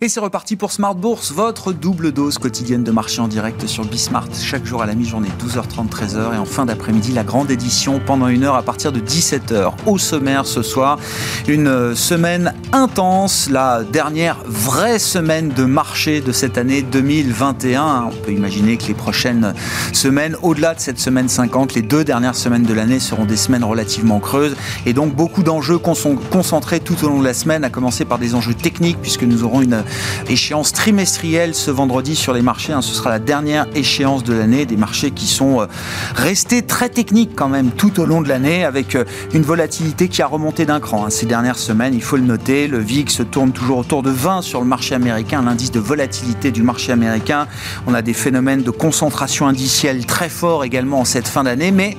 Et c'est reparti pour Smart Bourse, votre double dose quotidienne de marché en direct sur Bismart, chaque jour à la mi-journée, 12h30, 13h, et en fin d'après-midi, la grande édition pendant une heure à partir de 17h. Au sommaire ce soir, une semaine intense, la dernière vraie semaine de marché de cette année 2021. On peut imaginer que les prochaines semaines, au-delà de cette semaine 50, les deux dernières semaines de l'année seront des semaines relativement creuses, et donc beaucoup d'enjeux concentrés tout au long de la semaine, à commencer par des enjeux techniques, puisque nous aurons une échéance trimestrielle ce vendredi sur les marchés. Hein. Ce sera la dernière échéance de l'année, des marchés qui sont euh, restés très techniques quand même tout au long de l'année, avec euh, une volatilité qui a remonté d'un cran. Hein. Ces dernières semaines, il faut le noter, le VIX tourne toujours autour de 20 sur le marché américain, l'indice de volatilité du marché américain. On a des phénomènes de concentration indicielle très forts également en cette fin d'année, mais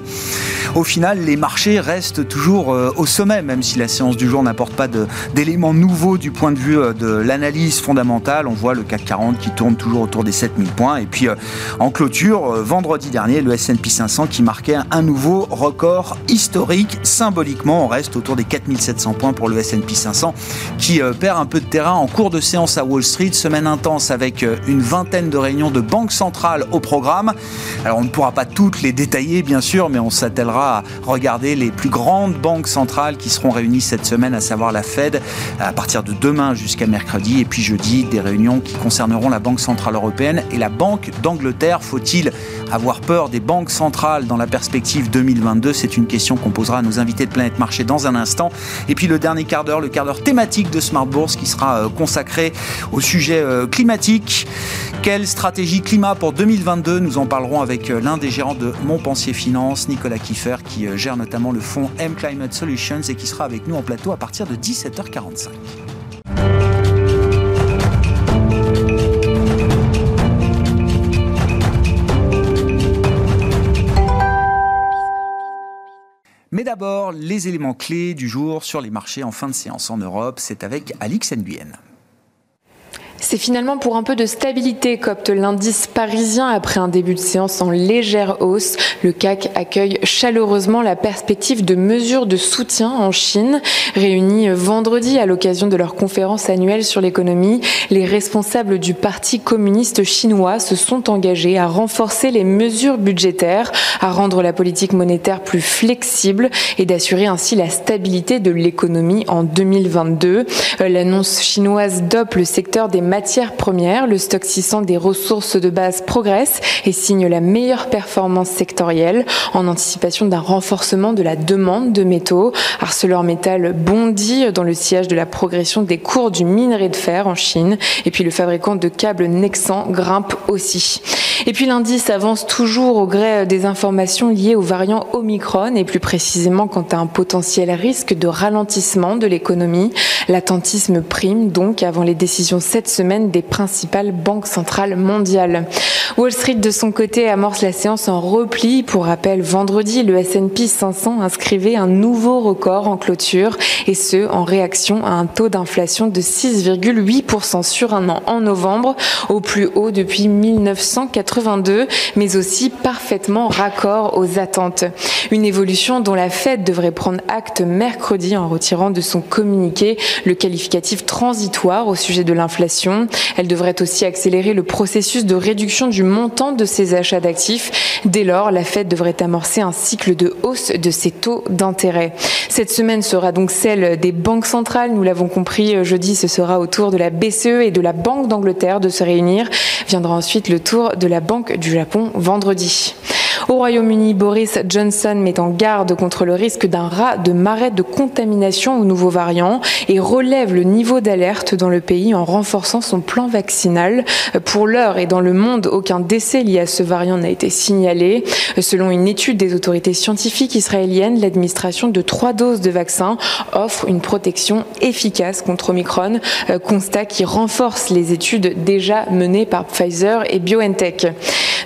au final, les marchés restent toujours euh, au sommet, même si la séance du jour n'apporte pas d'éléments nouveaux du point de vue de l'analyse fondamentale. On voit le CAC 40 qui tourne toujours autour des 7000 points. Et puis euh, en clôture, euh, vendredi dernier, le S&P 500 qui marquait un nouveau record historique. Symboliquement, on reste autour des 4700 points pour le S&P 500 qui euh, perd un peu de terrain en cours de séance à Wall Street. Semaine intense avec une vingtaine de réunions de banques centrales au programme. Alors on ne pourra pas toutes les détailler bien sûr, mais on s'attellera à regarder les plus grandes banques centrales qui seront réunies cette semaine, à savoir la Fed, à partir de demain jusqu'à mercredi. Et puis je des réunions qui concerneront la Banque Centrale Européenne et la Banque d'Angleterre. Faut-il avoir peur des banques centrales dans la perspective 2022 C'est une question qu'on posera à nos invités de Planète Marché dans un instant. Et puis le dernier quart d'heure, le quart d'heure thématique de Smart Bourse qui sera euh, consacré au sujet euh, climatique. Quelle stratégie climat pour 2022 Nous en parlerons avec euh, l'un des gérants de Montpensier Finance, Nicolas Kiffer, qui gère notamment le fonds M Climate Solutions et qui sera avec nous en plateau à partir de 17h45. Mais d'abord, les éléments clés du jour sur les marchés en fin de séance en Europe, c'est avec Alix Nguyen. C'est finalement pour un peu de stabilité qu'opte l'indice parisien après un début de séance en légère hausse. Le CAC accueille chaleureusement la perspective de mesures de soutien en Chine. Réunis vendredi à l'occasion de leur conférence annuelle sur l'économie, les responsables du Parti communiste chinois se sont engagés à renforcer les mesures budgétaires, à rendre la politique monétaire plus flexible et d'assurer ainsi la stabilité de l'économie en 2022. L'annonce chinoise dope le secteur des matières premières, le stock 600 des ressources de base progresse et signe la meilleure performance sectorielle en anticipation d'un renforcement de la demande de métaux. ArcelorMittal bondit dans le sillage de la progression des cours du minerai de fer en Chine et puis le fabricant de câbles Nexan grimpe aussi. Et puis l'indice avance toujours au gré des informations liées au variant Omicron et plus précisément quant à un potentiel risque de ralentissement de l'économie. L'attentisme prime donc avant les décisions cette semaine des principales banques centrales mondiales. Wall Street de son côté amorce la séance en repli. Pour rappel, vendredi, le S&P 500 inscrivait un nouveau record en clôture et ce en réaction à un taux d'inflation de 6,8% sur un an en novembre, au plus haut depuis 1980 mais aussi parfaitement raccord aux attentes. Une évolution dont la Fed devrait prendre acte mercredi en retirant de son communiqué le qualificatif transitoire au sujet de l'inflation. Elle devrait aussi accélérer le processus de réduction du montant de ses achats d'actifs. Dès lors, la Fed devrait amorcer un cycle de hausse de ses taux d'intérêt. Cette semaine sera donc celle des banques centrales. Nous l'avons compris, jeudi, ce sera au tour de la BCE et de la Banque d'Angleterre de se réunir. Viendra ensuite le tour de la Banque du Japon vendredi. Au Royaume-Uni, Boris Johnson met en garde contre le risque d'un rat de marée de contamination au nouveau variant et relève le niveau d'alerte dans le pays en renforçant son plan vaccinal. Pour l'heure et dans le monde, aucun décès lié à ce variant n'a été signalé. Selon une étude des autorités scientifiques israéliennes, l'administration de trois doses de vaccin offre une protection efficace contre Omicron, constat qui renforce les études déjà menées par Pfizer et BioNTech.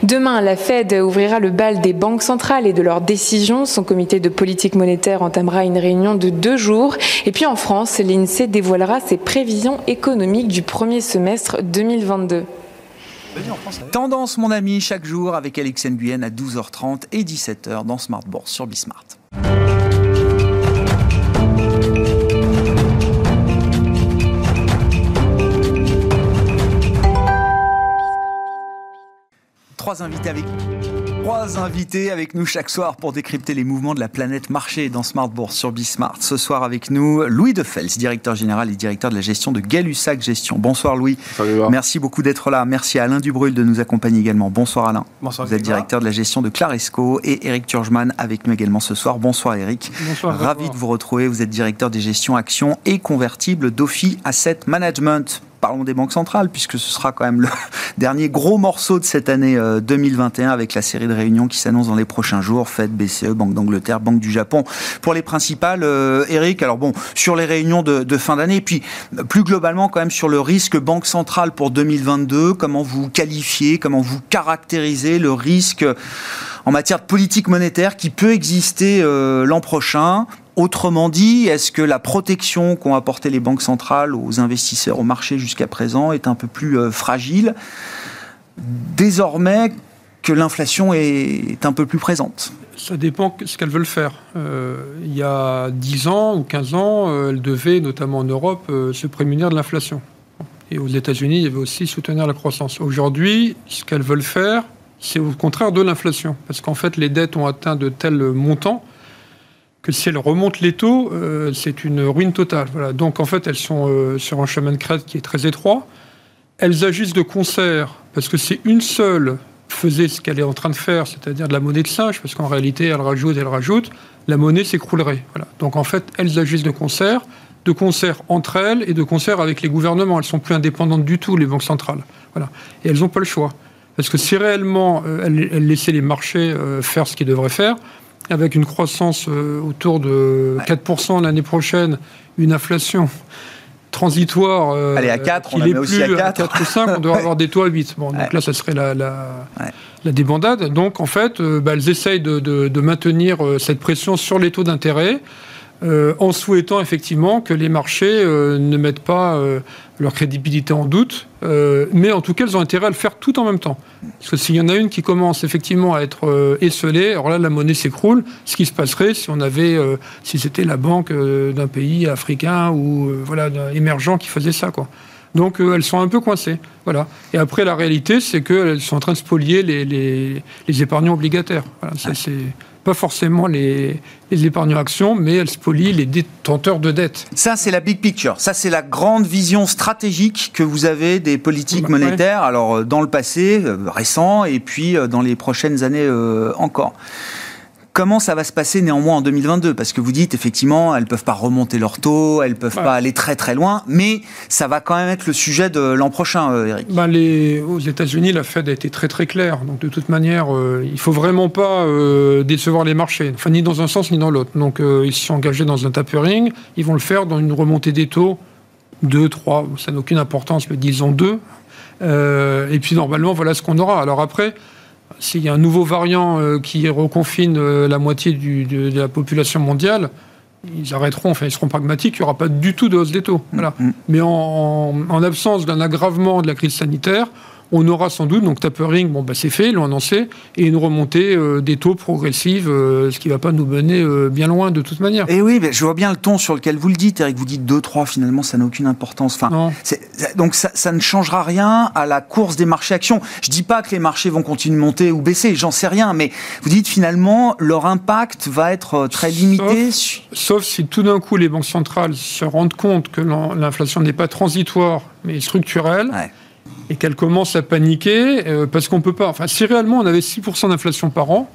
Demain, la Fed ouvrira le bal des banques centrales et de leurs décisions. Son comité de politique monétaire entamera une réunion de deux jours. Et puis en France, l'INSEE dévoilera ses prévisions économiques du premier semestre 2022. Tendance, mon ami, chaque jour avec Alex Nguyen à 12h30 et 17h dans Smart sur Bismart. Trois invités avec Trois invités avec nous chaque soir pour décrypter les mouvements de la planète marché dans Smart Bourse sur Bismart. Ce soir avec nous, Louis Defels, directeur général et directeur de la gestion de Gay-Lussac Gestion. Bonsoir Louis. Salut, Merci beaucoup d'être là. Merci à Alain Dubrul de nous accompagner également. Bonsoir Alain. Bonsoir. Vous êtes directeur de la gestion de Claresco et Eric Turgeman avec nous également ce soir. Bonsoir Eric. Bonsoir. Ravi de vous retrouver. Vous êtes directeur des gestions actions et convertibles d'Ophi Asset Management parlons des banques centrales, puisque ce sera quand même le dernier gros morceau de cette année 2021 euh, avec la série de réunions qui s'annonce dans les prochains jours, Fed, BCE, Banque d'Angleterre, Banque du Japon. Pour les principales, euh, Eric, alors bon, sur les réunions de, de fin d'année, et puis plus globalement quand même sur le risque banque centrale pour 2022, comment vous qualifiez, comment vous caractérisez le risque en matière de politique monétaire qui peut exister euh, l'an prochain? Autrement dit, est-ce que la protection qu'ont apporté les banques centrales aux investisseurs au marché jusqu'à présent est un peu plus euh, fragile? Désormais que l'inflation est un peu plus présente Ça dépend de ce qu'elles veulent faire. Euh, il y a 10 ans ou 15 ans, euh, elles devaient, notamment en Europe, se prémunir de l'inflation. Et aux États-Unis, il y avait aussi soutenir la croissance. Aujourd'hui, ce qu'elles veulent faire, c'est au contraire de l'inflation. Parce qu'en fait, les dettes ont atteint de tels montants que si elles remontent les taux, euh, c'est une ruine totale. Voilà. Donc en fait, elles sont euh, sur un chemin de crête qui est très étroit. Elles agissent de concert parce que c'est une seule faisait ce qu'elle est en train de faire, c'est-à-dire de la monnaie de singe, parce qu'en réalité, elle rajoute, elle rajoute, la monnaie s'écroulerait. Voilà. Donc en fait, elles agissent de concert, de concert entre elles et de concert avec les gouvernements. Elles sont plus indépendantes du tout, les banques centrales. Voilà. Et elles n'ont pas le choix. Parce que si réellement euh, elles, elles, laissaient les marchés faire ce qu'ils devraient faire, avec une croissance euh, autour de 4% l'année prochaine, une inflation transitoire. Euh, Allez, à 4, on est aussi plus à 4. 4 ou 5, on doit avoir des taux à 8. Bon, donc là, ça serait la, la, la débandade. Donc, en fait, euh, bah, elles essayent de, de, de, maintenir cette pression sur les taux d'intérêt. Euh, en souhaitant effectivement que les marchés euh, ne mettent pas euh, leur crédibilité en doute, mais en tout cas, elles ont intérêt à le faire tout en même temps. Parce que s'il y en a une qui commence effectivement à être esselée, alors là, la monnaie s'écroule. Ce qui se passerait si on avait, si c'était la banque d'un pays africain ou voilà émergent qui faisait ça, quoi. Donc elles sont un peu coincées. Voilà. Et après, la réalité, c'est qu'elles sont en train de spolier les, les, les épargnants obligataires. Voilà, ça, c'est pas forcément les, les épargnants actions, mais elles spolient les détenteurs de dettes. Ça, c'est la big picture. Ça, c'est la grande vision stratégique que vous avez des politiques bah, monétaires, ouais. alors dans le passé euh, récent et puis euh, dans les prochaines années euh, encore. Comment ça va se passer néanmoins en 2022 Parce que vous dites effectivement, elles peuvent pas remonter leur taux, elles peuvent pas aller très très loin, mais ça va quand même être le sujet de l'an prochain, euh, Eric. Ben les, aux États-Unis, la Fed a été très très claire. Donc de toute manière, euh, il faut vraiment pas euh, décevoir les marchés, enfin ni dans un sens ni dans l'autre. Donc euh, ils se sont engagés dans un tapering, ils vont le faire dans une remontée des taux 2, 3, ça n'a aucune importance, mais disons 2. Euh, et puis normalement, voilà ce qu'on aura. Alors après s'il y a un nouveau variant euh, qui reconfine euh, la moitié du, de, de, la population mondiale, ils arrêteront, enfin ils seront pragmatiques, il n'y aura pas du tout de hausse des taux. Voilà. Mm. Mais en, en, en absence d'un aggravement de la crise sanitaire, on aura sans doute, donc tapering, bon, bah, c'est fait, ils l'ont annoncé, et une remontée euh, des taux progressive, euh, ce qui ne va pas nous mener euh, bien loin de toute manière. Et oui, mais je vois bien le ton sur lequel vous le dites, Eric. Vous dites 2-3, finalement, ça n'a aucune importance. Enfin, donc ça, ça, ne changera rien à la course des marchés actions. Je ne dis pas que les marchés vont continuer de monter ou baisser, j'en sais rien, mais vous dites finalement, leur impact va être très limité. Sauf, sauf si tout d'un coup les banques centrales se rendent compte que l'inflation n'est pas transitoire, mais structurelle. Ouais et qu'elle commence à paniquer euh, parce qu'on peut pas. Enfin, si réellement on avait 6% d'inflation par an,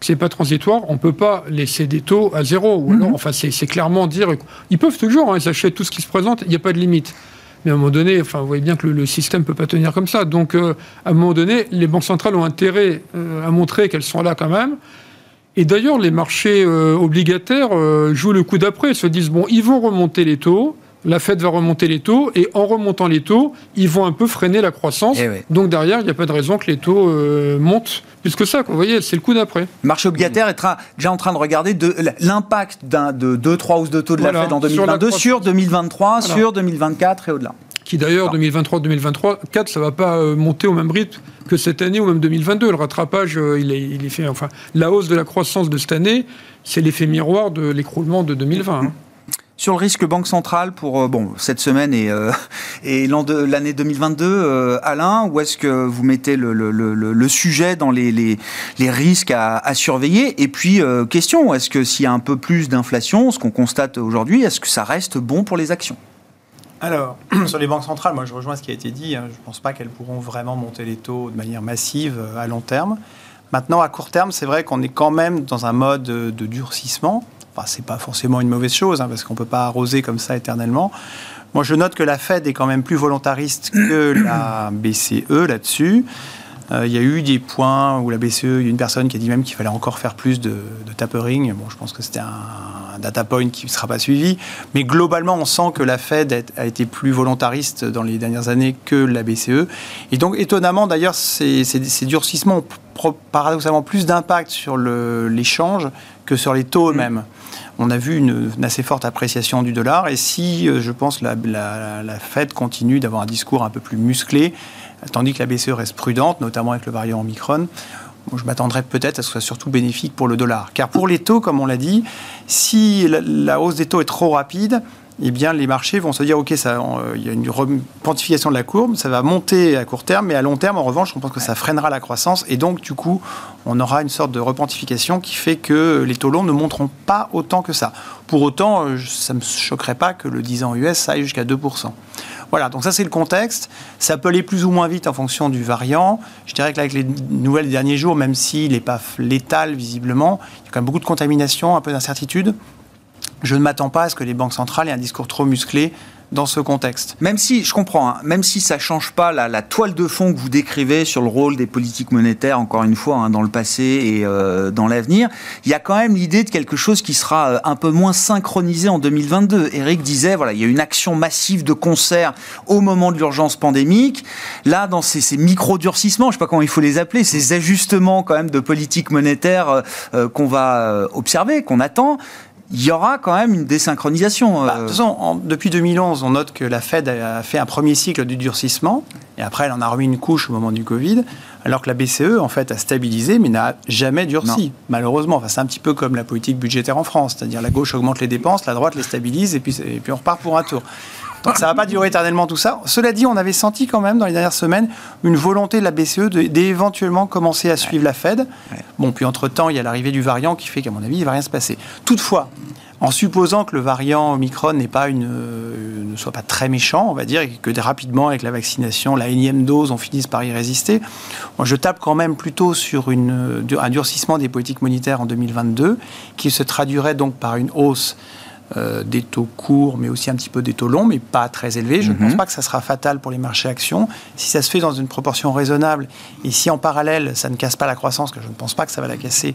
que c'est pas transitoire, on peut pas laisser des taux à zéro. Ou alors, mm -hmm. enfin, c'est clairement dire, ils peuvent toujours, hein, ils achètent tout ce qui se présente, il n'y a pas de limite. Mais à un moment donné, enfin, vous voyez bien que le, le système peut pas tenir comme ça. Donc, euh, à un moment donné, les banques centrales ont intérêt euh, à montrer qu'elles sont là quand même. Et d'ailleurs, les marchés obligataires jouent le coup d'après, se disent bon, ils vont remonter les taux la Fed va remonter les taux et en remontant les taux, ils vont un peu freiner la croissance. Eh oui. Donc derrière, il n'y a pas de raison que les taux euh, montent plus que ça. Vous voyez, c'est le coup d'après. Le marché obligataire est déjà en train de regarder de, l'impact de 2-3 hausses de taux de voilà, la Fed en 2022 sur, sur 2023, voilà. sur 2024 et au-delà. Qui d'ailleurs, 2023-2024, ça ne va pas euh, monter au même rythme que cette année ou même 2022. Le rattrapage, euh, il, est, il est fait. Enfin, la hausse de la croissance de cette année, c'est l'effet miroir de l'écroulement de 2020. Hein. Sur le risque banque centrale pour euh, bon cette semaine et, euh, et l'année 2022, euh, Alain Ou est-ce que vous mettez le, sujet dans les, les, risques à, surveiller? Et puis, question, est-ce que s'il y a un peu plus d'inflation, ce qu'on constate aujourd'hui, est-ce que ça reste bon pour les actions? Alors, sur les banques centrales, moi je rejoins ce qui a été dit. Hein. je ne pense pas qu'elles pourront vraiment monter les taux de manière massive à long terme. Maintenant, à court terme, c'est vrai qu'on est quand même dans un mode de durcissement. Enfin, c'est pas forcément une mauvaise chose, hein, parce qu'on ne peut pas arroser comme ça éternellement. Moi, je note que la Fed est quand même plus volontariste que la BCE là-dessus. Euh, il y a eu des points où la BCE, il y a une personne qui a dit même qu'il fallait encore faire plus de, tapering. Bon, je pense que c'était un, data point qui ne sera pas suivi. Mais globalement, on sent que la Fed a été plus volontariste dans les dernières années que la BCE. Et donc, étonnamment, d'ailleurs, ces, ces, durcissements ont paradoxalement plus d'impact sur l'échange que sur les taux eux-mêmes on a vu une, assez forte appréciation du dollar. Et si, euh, je pense, la, la, Fed continue d'avoir un discours un peu plus musclé, tandis que la BCE reste prudente, notamment avec le variant Omicron, je m'attendrais peut-être à ce que ce soit surtout bénéfique pour le dollar. Car pour les taux, comme on l'a dit, si la, hausse des taux est trop rapide, eh bien, les marchés vont se dire, OK, ça, euh, il y a une quantification de la courbe, ça va monter à court terme, mais à long terme, en revanche, on pense que ça freinera la croissance, et donc, du coup, on aura une sorte de repentification qui fait que les taux longs ne monteront pas autant que ça. Pour autant, euh, ça ne me choquerait pas que le 10 ans US aille jusqu'à 2%. Voilà, donc ça c'est le contexte. Ça peut aller plus ou moins vite en fonction du variant. Je dirais que là, avec les nouvelles des derniers jours, même s'il n'est pas létal visiblement, il y a quand même beaucoup de contamination, un peu d'incertitude je ne m'attends pas à ce que les banques centrales aient un discours trop musclé dans ce contexte. Même si, je comprends, hein, même si ça ne change pas la, toile de fond que vous décrivez sur le rôle des politiques monétaires, encore une fois, hein, dans le passé et euh, dans l'avenir, il y a quand même l'idée de quelque chose qui sera euh, un peu moins synchronisé en 2022. Eric disait, voilà, il y a une action massive de concert au moment de l'urgence pandémique. Là, dans ces, ces micro-durcissements, je ne sais pas comment il faut les appeler, ces ajustements quand même de politique monétaire euh, qu'on va observer, qu'on attend, il y aura quand même une désynchronisation. Bah, de toute façon, depuis 2011, on note que la Fed a fait un premier cycle du durcissement, et après, elle en a remis une couche au moment du Covid, alors que la BCE, en fait, a stabilisé, mais n'a jamais durci, malheureusement. Enfin, c'est un petit peu comme la politique budgétaire en France, c'est-à-dire la gauche augmente les dépenses, la droite les stabilise, et puis, et puis on repart pour un tour. Donc ça ne va pas durer éternellement tout ça. Cela dit, on avait senti quand même dans les dernières semaines une volonté de la BCE d'éventuellement commencer à suivre la Fed. Bon, puis entre-temps, il y a l'arrivée du variant qui fait qu'à mon avis, il ne va rien se passer. Toutefois, en supposant que le variant Omicron n'est pas une, euh, ne soit pas très méchant, on va dire, et que rapidement, avec la vaccination, la énième dose, on finisse par y résister, je tape quand même plutôt sur une, un durcissement des politiques monétaires en 2022, qui se traduirait donc par une hausse euh, des taux courts, mais aussi un petit peu des taux longs, mais pas très élevés. Je ne pense mhm. pas que ça sera fatal pour les marchés actions. Si ça se fait dans une proportion raisonnable, et si en parallèle, ça ne casse pas la croissance, que je ne pense pas que ça va la casser,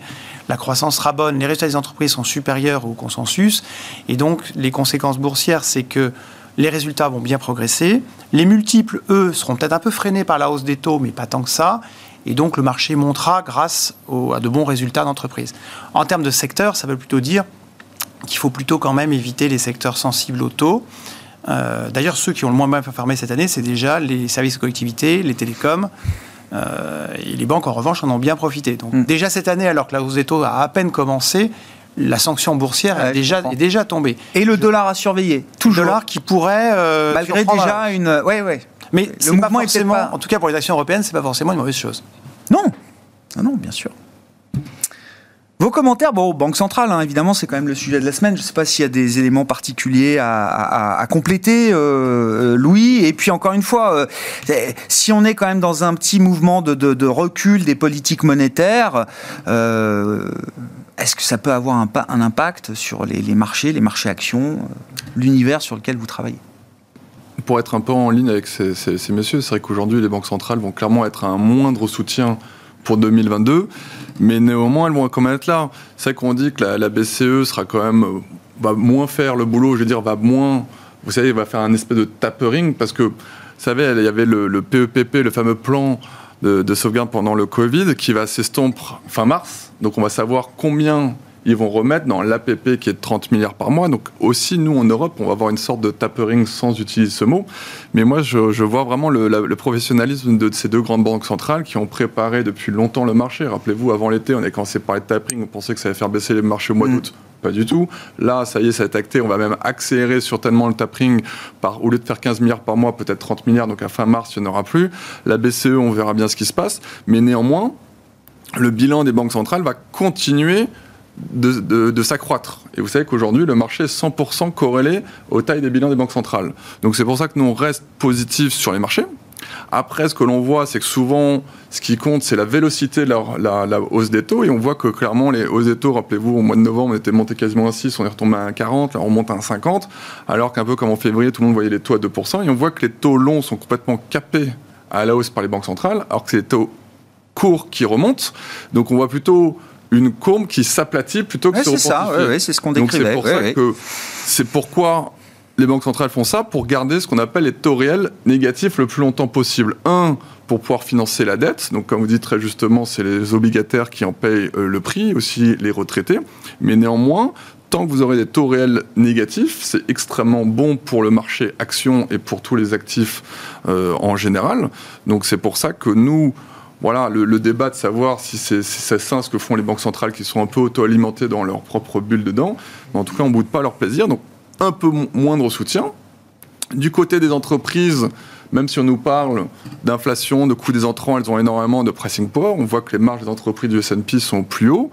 la croissance sera bonne, les résultats des entreprises sont supérieurs au consensus, et donc les conséquences boursières, c'est que les résultats vont bien progresser. Les multiples, eux, seront peut-être un peu freinés par la hausse des taux, mais pas tant que ça. Et donc le marché montera grâce à de bons résultats d'entreprise. En termes de secteur, ça veut plutôt dire qu'il faut plutôt quand même éviter les secteurs sensibles au taux. Euh, d'ailleurs, ceux qui ont le moins bien performé cette année, c'est déjà les services de collectivité, les télécoms. Euh, et les banques, en revanche, en ont bien profité. Donc, hmm. déjà cette année, alors que la hausse des taux a à peine commencé, la sanction boursière est, déjà, est déjà tombée. Et le dollar à surveiller, toujours. Le dollar qui pourrait. Euh, Malgré déjà une. Ouais, ouais. Mais le mouvement forcément, pas... en tout cas pour les actions européennes, c'est pas forcément une mauvaise chose. Non, non, non bien sûr. Vos commentaires, bon, Banque Centrale, hein, évidemment, c'est quand même le sujet de la semaine. Je ne sais pas s'il y a des éléments particuliers à, compléter, euh, euh, Louis. Et puis, encore une fois, euh, si on est quand même dans un petit mouvement de, recul des politiques monétaires, est-ce que ça peut avoir un, un impact sur les, marchés, les marchés actions, l'univers sur lequel vous travaillez? Pour être un peu en ligne avec ces, ces messieurs, c'est vrai qu'aujourd'hui, les banques centrales vont clairement être un moindre soutien pour 2022, mais néanmoins, elles vont quand même être là. C'est qu'on dit que la, BCE sera quand même, euh, va moins faire le boulot, je veux dire, va moins, vous savez, va faire un espèce de tapering, parce que, vous savez, il y avait le, PEPP, e le fameux plan de, de, sauvegarde pendant le Covid, qui va s'estomper fin mars. Donc on va savoir combien ils vont remettre dans l'APP qui est de 30 milliards par mois. Donc aussi, nous, en Europe, on va avoir une sorte de tapering sans utiliser ce mot. Mais moi, je, vois vraiment le, professionnalisme de ces deux grandes banques centrales qui ont préparé depuis longtemps le marché. Rappelez-vous, avant l'été, on a commencé par les tapering, on pensait que ça allait faire baisser les marchés au mois mm. d'août. Pas du tout. Là, ça y est, ça est acté. On va même accélérer certainement le tapering. Par, au lieu de faire 15 milliards par mois, peut-être 30 milliards. Donc à fin mars, il n'y en aura plus. La BCE, on verra bien ce qui se passe. Mais néanmoins, le bilan des banques centrales va continuer de, s'accroître. Et vous savez qu'aujourd'hui, le marché est 100% corrélé aux tailles des bilans des banques centrales. Donc c'est pour ça que nous, on reste positifs sur les marchés. Après, ce que l'on voit, c'est que souvent, ce qui compte, c'est la vélocité de la, hausse des taux. Et on voit que clairement, les hausses des taux, rappelez-vous, au mois de novembre, on était monté quasiment à 6, on est retombé à 1,40, là, on remonte à 1,50. Alors qu'un peu comme en février, tout le monde voyait les taux à 2%. Et on voit que les taux longs sont complètement capés à la hausse par les banques centrales, alors que c'est les taux courts qui remontent. Donc on voit plutôt une courbe qui s'aplatit plutôt que ouais, C'est ça, c'est ce qu'on décrivait. Donc c'est pour ça que c'est pourquoi les banques centrales font ça pour garder ce qu'on appelle les taux réels négatifs le plus longtemps possible. Un, pour pouvoir financer la dette. Donc, comme vous dites très justement, c'est les obligataires qui en payent euh, le prix, aussi les retraités. Mais néanmoins, tant que vous aurez des taux réels négatifs, c'est extrêmement bon pour le marché action et pour tous les actifs euh, en général. Donc, c'est pour ça que nous, voilà, le, débat de savoir si c'est sain ce que font les banques centrales qui sont un peu auto-alimentées dans leur propre bulle dedans. En tout cas, on ne boude pas leur plaisir. Donc, un peu moindre soutien. Du côté des entreprises, même si on nous parle d'inflation, de coûts des entrants, elles ont énormément de pricing power. On voit que les marges des entreprises du S&P sont plus hauts.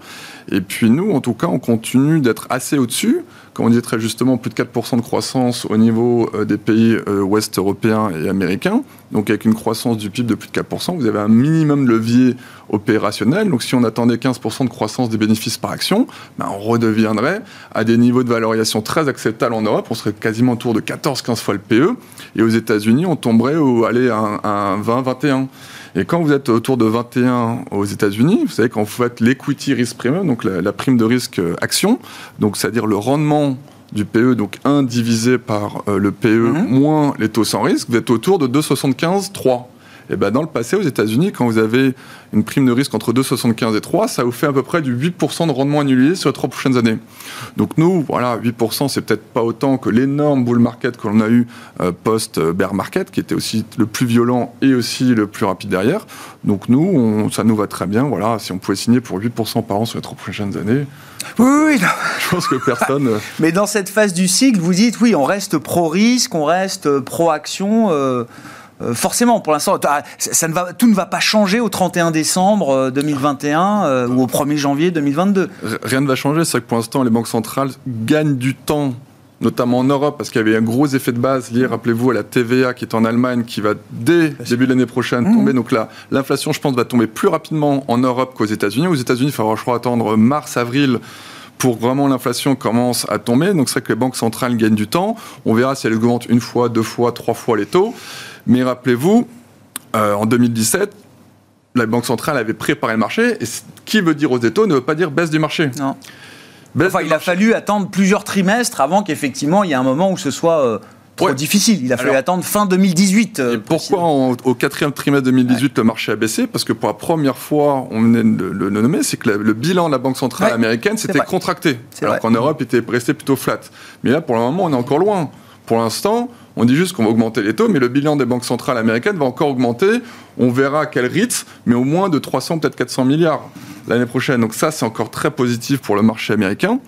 Et puis nous, en tout cas, on continue d'être assez au-dessus comme on dit très justement, plus de 4% de croissance au niveau euh, des pays euh, ouest européens et américains. Donc avec une croissance du PIB de plus de 4%, vous avez un minimum de levier opérationnel. Donc si on attendait 15% de croissance des bénéfices par action, ben on redeviendrait à des niveaux de valorisation très acceptables en Europe. On serait quasiment autour de 14-15 fois le PE. Et aux États-Unis, on tomberait au, aller à un 20-21. Et quand vous êtes autour de 21 aux États-Unis, vous savez qu'en fait l'equity risk premium, donc la, prime de risque euh, action, donc c'est-à-dire le rendement du PE, donc 1 divisé par euh, le PE mhm. moins les taux sans risque, vous êtes autour de 2,75, 3. Et ben dans le passé, aux États-Unis, quand vous avez une prime de risque entre 2,75 et 3, ça vous fait à peu près du 8% de rendement annulé sur les trois prochaines années. Donc nous, voilà, 8%, c'est peut-être pas autant que l'énorme bull market que l'on a eu euh, post-bear market, qui était aussi le plus violent et aussi le plus rapide derrière. Donc nous, ça nous va très bien. Voilà, si on pouvait signer pour 8% par an sur les trois prochaines années, oui, oui, Je pense que personne. Euh, Mais dans cette phase du cycle, vous dites oui, on reste pro-risque, on reste pro-action. Euh, euh, forcément, pour l'instant, ça ne va, tout ne va pas changer au 31 décembre 2021 euh, euh, ou au 1er janvier 2022. Rien ne va changer, c'est que pour l'instant, les banques centrales gagnent du temps notamment en Europe, parce qu'il y avait un gros effet de base lié, rappelez-vous, à la TVA qui est en Allemagne, qui va dès début de l'année prochaine mmh. tomber. Donc là, l'inflation, je pense, va tomber plus rapidement en Europe qu'aux États-Unis. Aux États-Unis, il faudra, je crois, attendre mars, avril pour vraiment l'inflation commence à tomber. Donc c'est vrai que les banques centrales gagnent du temps. On verra si elles augmentent une fois, deux fois, trois fois les taux. Mais rappelez-vous, euh, en 2017, la Banque centrale avait préparé le marché. Et qui veut dire hausse des taux ne veut pas dire baisse du marché. Non. enfin, il a fallu attendre plusieurs trimestres avant qu'effectivement il y ait un moment où ce soit euh, trop difficile. Il a fallu attendre fin 2018. Euh, et pourquoi au quatrième trimestre 2018 le marché a baissé? Parce que pour la première fois, on venait de le, nommer, c'est que le bilan de la Banque centrale américaine s'était contracté. Alors qu'en Europe, il était resté plutôt flat. Mais là, pour le moment, on est encore loin. Pour l'instant, on dit juste qu'on va augmenter les taux, mais le bilan des banques centrales américaines va encore augmenter. On verra à quel rythme, mais au moins de 300, peut-être 400 milliards l'année prochaine. Donc ça, c'est encore très positif pour le marché américain.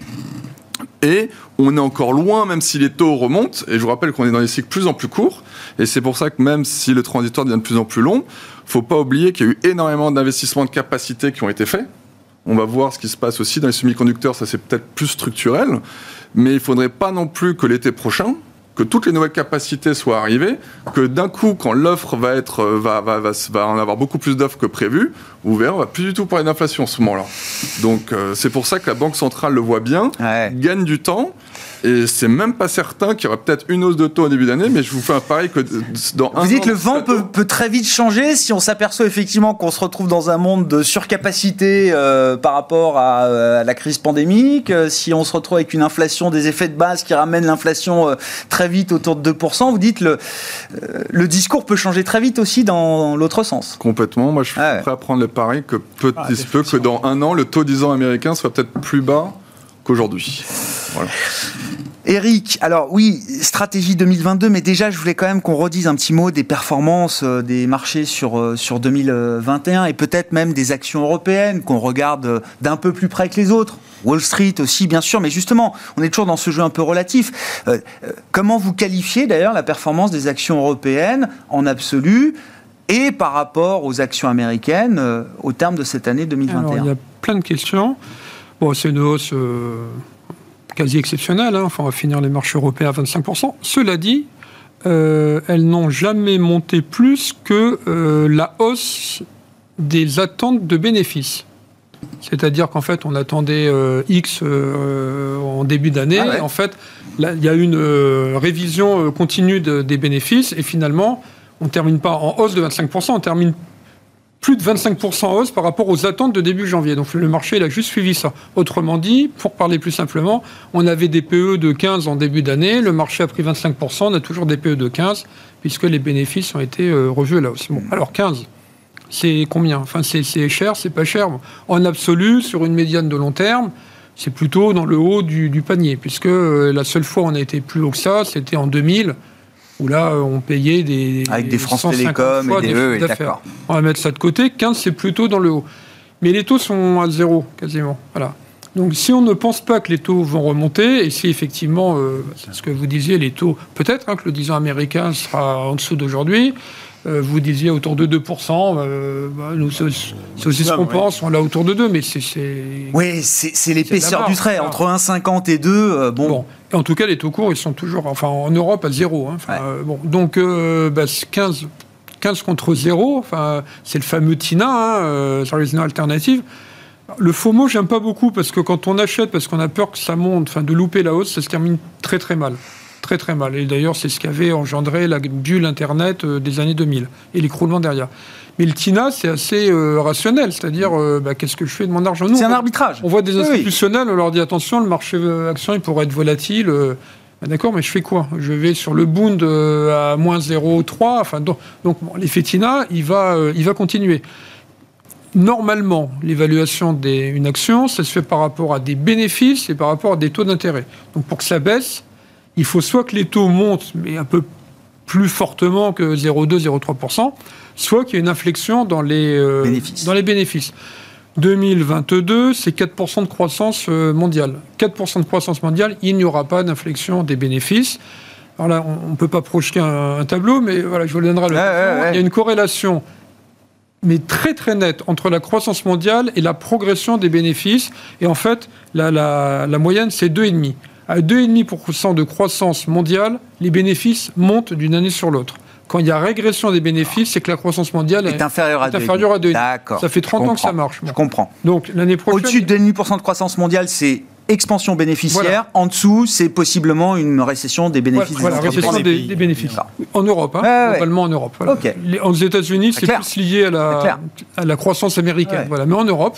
Et on est encore loin, même si les taux remontent. Et je vous rappelle qu'on est dans des cycles plus en plus courts. Et c'est pour ça que même si le transitoire devient de plus en plus long, il ne faut pas oublier qu'il y a eu énormément d'investissements de capacité qui ont été faits. On va voir ce qui se passe aussi dans les semi-conducteurs, ça c'est peut-être plus structurel. Mais il faudrait pas non plus que l'été prochain, que toutes les nouvelles capacités soient arrivées, que d'un coup, quand l'offre va être, euh, va, va, va, en avoir beaucoup plus d'offres que prévu, vous verrez, on va plus du tout parler d'inflation en ce moment-là. Donc, euh, c'est pour ça que la Banque centrale le voit bien, gagne du temps, et c'est même pas certain qu'il y aura peut-être une hausse de taux au début d'année, mais je vous fais un pari que dans un Vous dites que le vent peut, très vite changer si on s'aperçoit effectivement qu'on se retrouve dans un monde de surcapacité euh, par rapport à, à, la crise pandémique, si on se retrouve avec une inflation, des effets de base qui ramènent l'inflation très vite autour de 2%. Vous dites le, euh, le discours peut changer très vite aussi dans l'autre sens. Complètement. Moi, je suis prêt à prendre le pari que peut, ah, peut que dans un an, le taux 10 ans américain soit peut-être plus bas qu'aujourd'hui. Voilà. Eric, alors oui, stratégie 2022, mais déjà je voulais quand même qu'on redise un petit mot des performances euh, des marchés sur, euh, sur 2021 et peut-être même des actions européennes qu'on regarde d'un peu plus près que les autres. Wall Street aussi, bien sûr, mais justement, on est toujours dans ce jeu un peu relatif. Euh, euh, comment vous qualifiez d'ailleurs la performance des actions européennes en absolu et par rapport aux actions américaines euh, au terme de cette année 2021 Il y a plein de questions. Bon, c'est une hausse quasi exceptionnelle. Hein. Enfin, on va finir les marchés européens à 25%. Cela dit, elles n'ont jamais monté plus que la hausse des attentes de bénéfices. C'est-à-dire qu'en fait, on attendait euh, X euh, en début d'année. Ah en fait, il y a une euh, révision continue des bénéfices. Et finalement, on ne termine pas en hausse de 25%, on termine plus de 25% en hausse par rapport aux attentes de début janvier. Donc le marché, il a juste suivi ça. Autrement dit, pour parler plus simplement, on avait des PE de 15 en début d'année, le marché a pris 25%, on a toujours des PE de 15, puisque les bénéfices ont été revus à la hausse. Bon, alors 15 c'est combien? Enfin, c'est cher, c'est pas cher. En absolu, sur une médiane de long terme, c'est plutôt dans le haut du, panier, puisque euh, la seule fois où on a été plus haut que ça, c'était en 2000, où là, euh, on payait des. Avec des France Télécom et des, E, d'accord. On va mettre ça de côté. 15, c'est plutôt dans le haut. Mais les taux sont à zéro, quasiment. Voilà. Donc, si on ne pense pas que les taux vont remonter, et si effectivement, euh, ce que vous disiez, les taux, peut-être hein, que le 10 ans américain sera en dessous d'aujourd'hui, euh, vous disiez autour de 2%. Euh, bah, nous, c'est aussi ce qu'on pense. On l'a autour de 2, mais c'est. Oui, c'est l'épaisseur du trait. Entre 1,50 et 2, euh, bon. En tout cas, les taux courts, ils sont toujours. Enfin, en Europe, à 0. Hein. bon. Donc, 15. Bah, 15 contre 0, enfin, c'est le fameux TINA, hein, Service Non Alternative. Le faux mot, j'aime pas beaucoup parce que quand on achète, parce qu'on a peur que ça monte, enfin, de louper la hausse, ça se termine très très mal très très mal. Et d'ailleurs, c'est ce qui avait engendré la bulle Internet euh, des années 2000 et l'écroulement derrière. Mais le TINA, c'est assez euh, rationnel, c'est-à-dire euh, bah, qu'est-ce que je fais de mon argent? C'est un arbitrage. On voit des institutionnels, on leur dit attention, le marché action il pourrait être volatile. Bah, d'accord, mais je fais quoi? Je vais sur le Bund à moins 0,3. Enfin, donc, donc l'effet TINA, il va, il va continuer. Normalement, l'évaluation d'une action, ça se fait par rapport à des bénéfices et par rapport à des taux d'intérêt. Donc pour que ça baisse, il faut soit que les taux montent, mais un peu plus fortement que 0,2-0,3%, soit qu'il y ait une inflexion dans les, euh, bénéfices. dans les bénéfices. 2022, c'est 4% de croissance euh, mondiale. 4% de croissance mondiale, il n'y aura pas d'inflexion des bénéfices. Alors là, on ne peut pas projeter un, tableau, mais voilà, je vous le donnerai. Le Il y a une corrélation, mais très très nette, entre la croissance mondiale et la progression des bénéfices. Et en fait, la, la, la moyenne, c'est 2,5 à 2,5% de croissance mondiale, les bénéfices montent d'une année sur l'autre. Quand il y a régression des bénéfices, c'est que la croissance mondiale est, inférieure à 2,5. D'accord. Ça fait 30 ans que ça marche. Je comprends. Donc l'année prochaine. Au-dessus de 2,5% de croissance mondiale, c'est expansion bénéficiaire. En dessous, c'est possiblement une récession des bénéfices. Voilà, des récession des, bénéfices. En Europe, hein, globalement en Europe. Voilà. Les, aux États-Unis, c'est plus lié à la, à la croissance américaine. Voilà. Mais en Europe,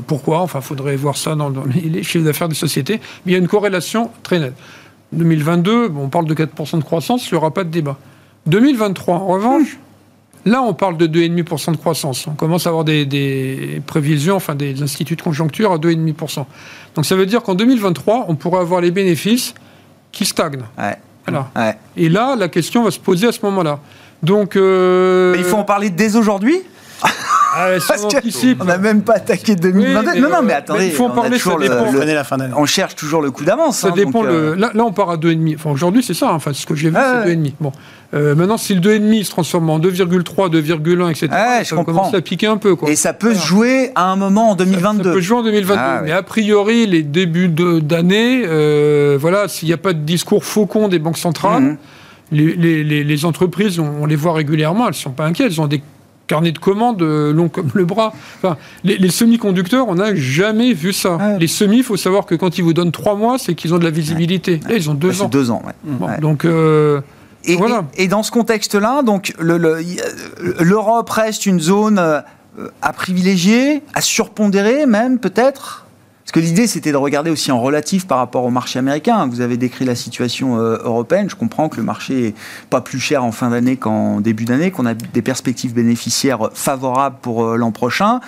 pourquoi Enfin, il faudrait voir ça dans, les, chiffres d'affaires des sociétés. Mais il y a une corrélation très nette. 2022, on parle de 4% de croissance, il n'y aura pas de débat. 2023, en revanche, là, on parle de 2,5% de croissance. On commence à avoir des, prévisions, enfin des instituts de conjoncture à 2,5%. Donc ça veut dire qu'en 2023, on pourrait avoir les bénéfices qui stagnent. Et là, la question va se poser à ce moment-là. Donc, euh, il faut en parler dès aujourd'hui? Ah, on n'a même pas attaqué 2022. non, non, mais attendez. il faut en parler, ça dépend. on cherche toujours le coup d'avance. Ça hein, dépend. Euh, là, on part à 2,5. Enfin, aujourd'hui, c'est ça. Enfin, ce que j'ai vu, c'est 2,5. Bon. Euh, maintenant, si le 2,5 se transforme en 2,3, 2,1, etc., ça commence à piquer un peu. Quoi. Et ça peut se jouer à un moment en 2022. Ça, peut se jouer en 2022. Ah, mais a priori, les débuts d'année, euh, voilà, s'il n'y a pas de discours faucon des banques centrales, mhm. les, les, les, entreprises, on, on, les voit régulièrement, elles ne sont pas inquiètes. Elles ont des carnet de commandes euh, long comme le bras. Enfin, les, semi-conducteurs, on n'a jamais vu ça. Ah les semis, il faut savoir que quand ils vous donnent trois mois, c'est qu'ils ont de la visibilité. Là, ils ont deux ans. Deux ans, Donc. Euh, et, voilà. et, dans ce contexte-là, donc l'Europe reste une zone euh, à privilégier, à surpondérer même peut-être? Parce que l'idée, c'était de regarder aussi en relatif par rapport au marché américain. Vous avez décrit la situation euh, européenne. Je comprends que le marché est pas plus cher en fin d'année qu'en début d'année, qu'on a des perspectives bénéficiaires favorables pour euh, l'an prochain.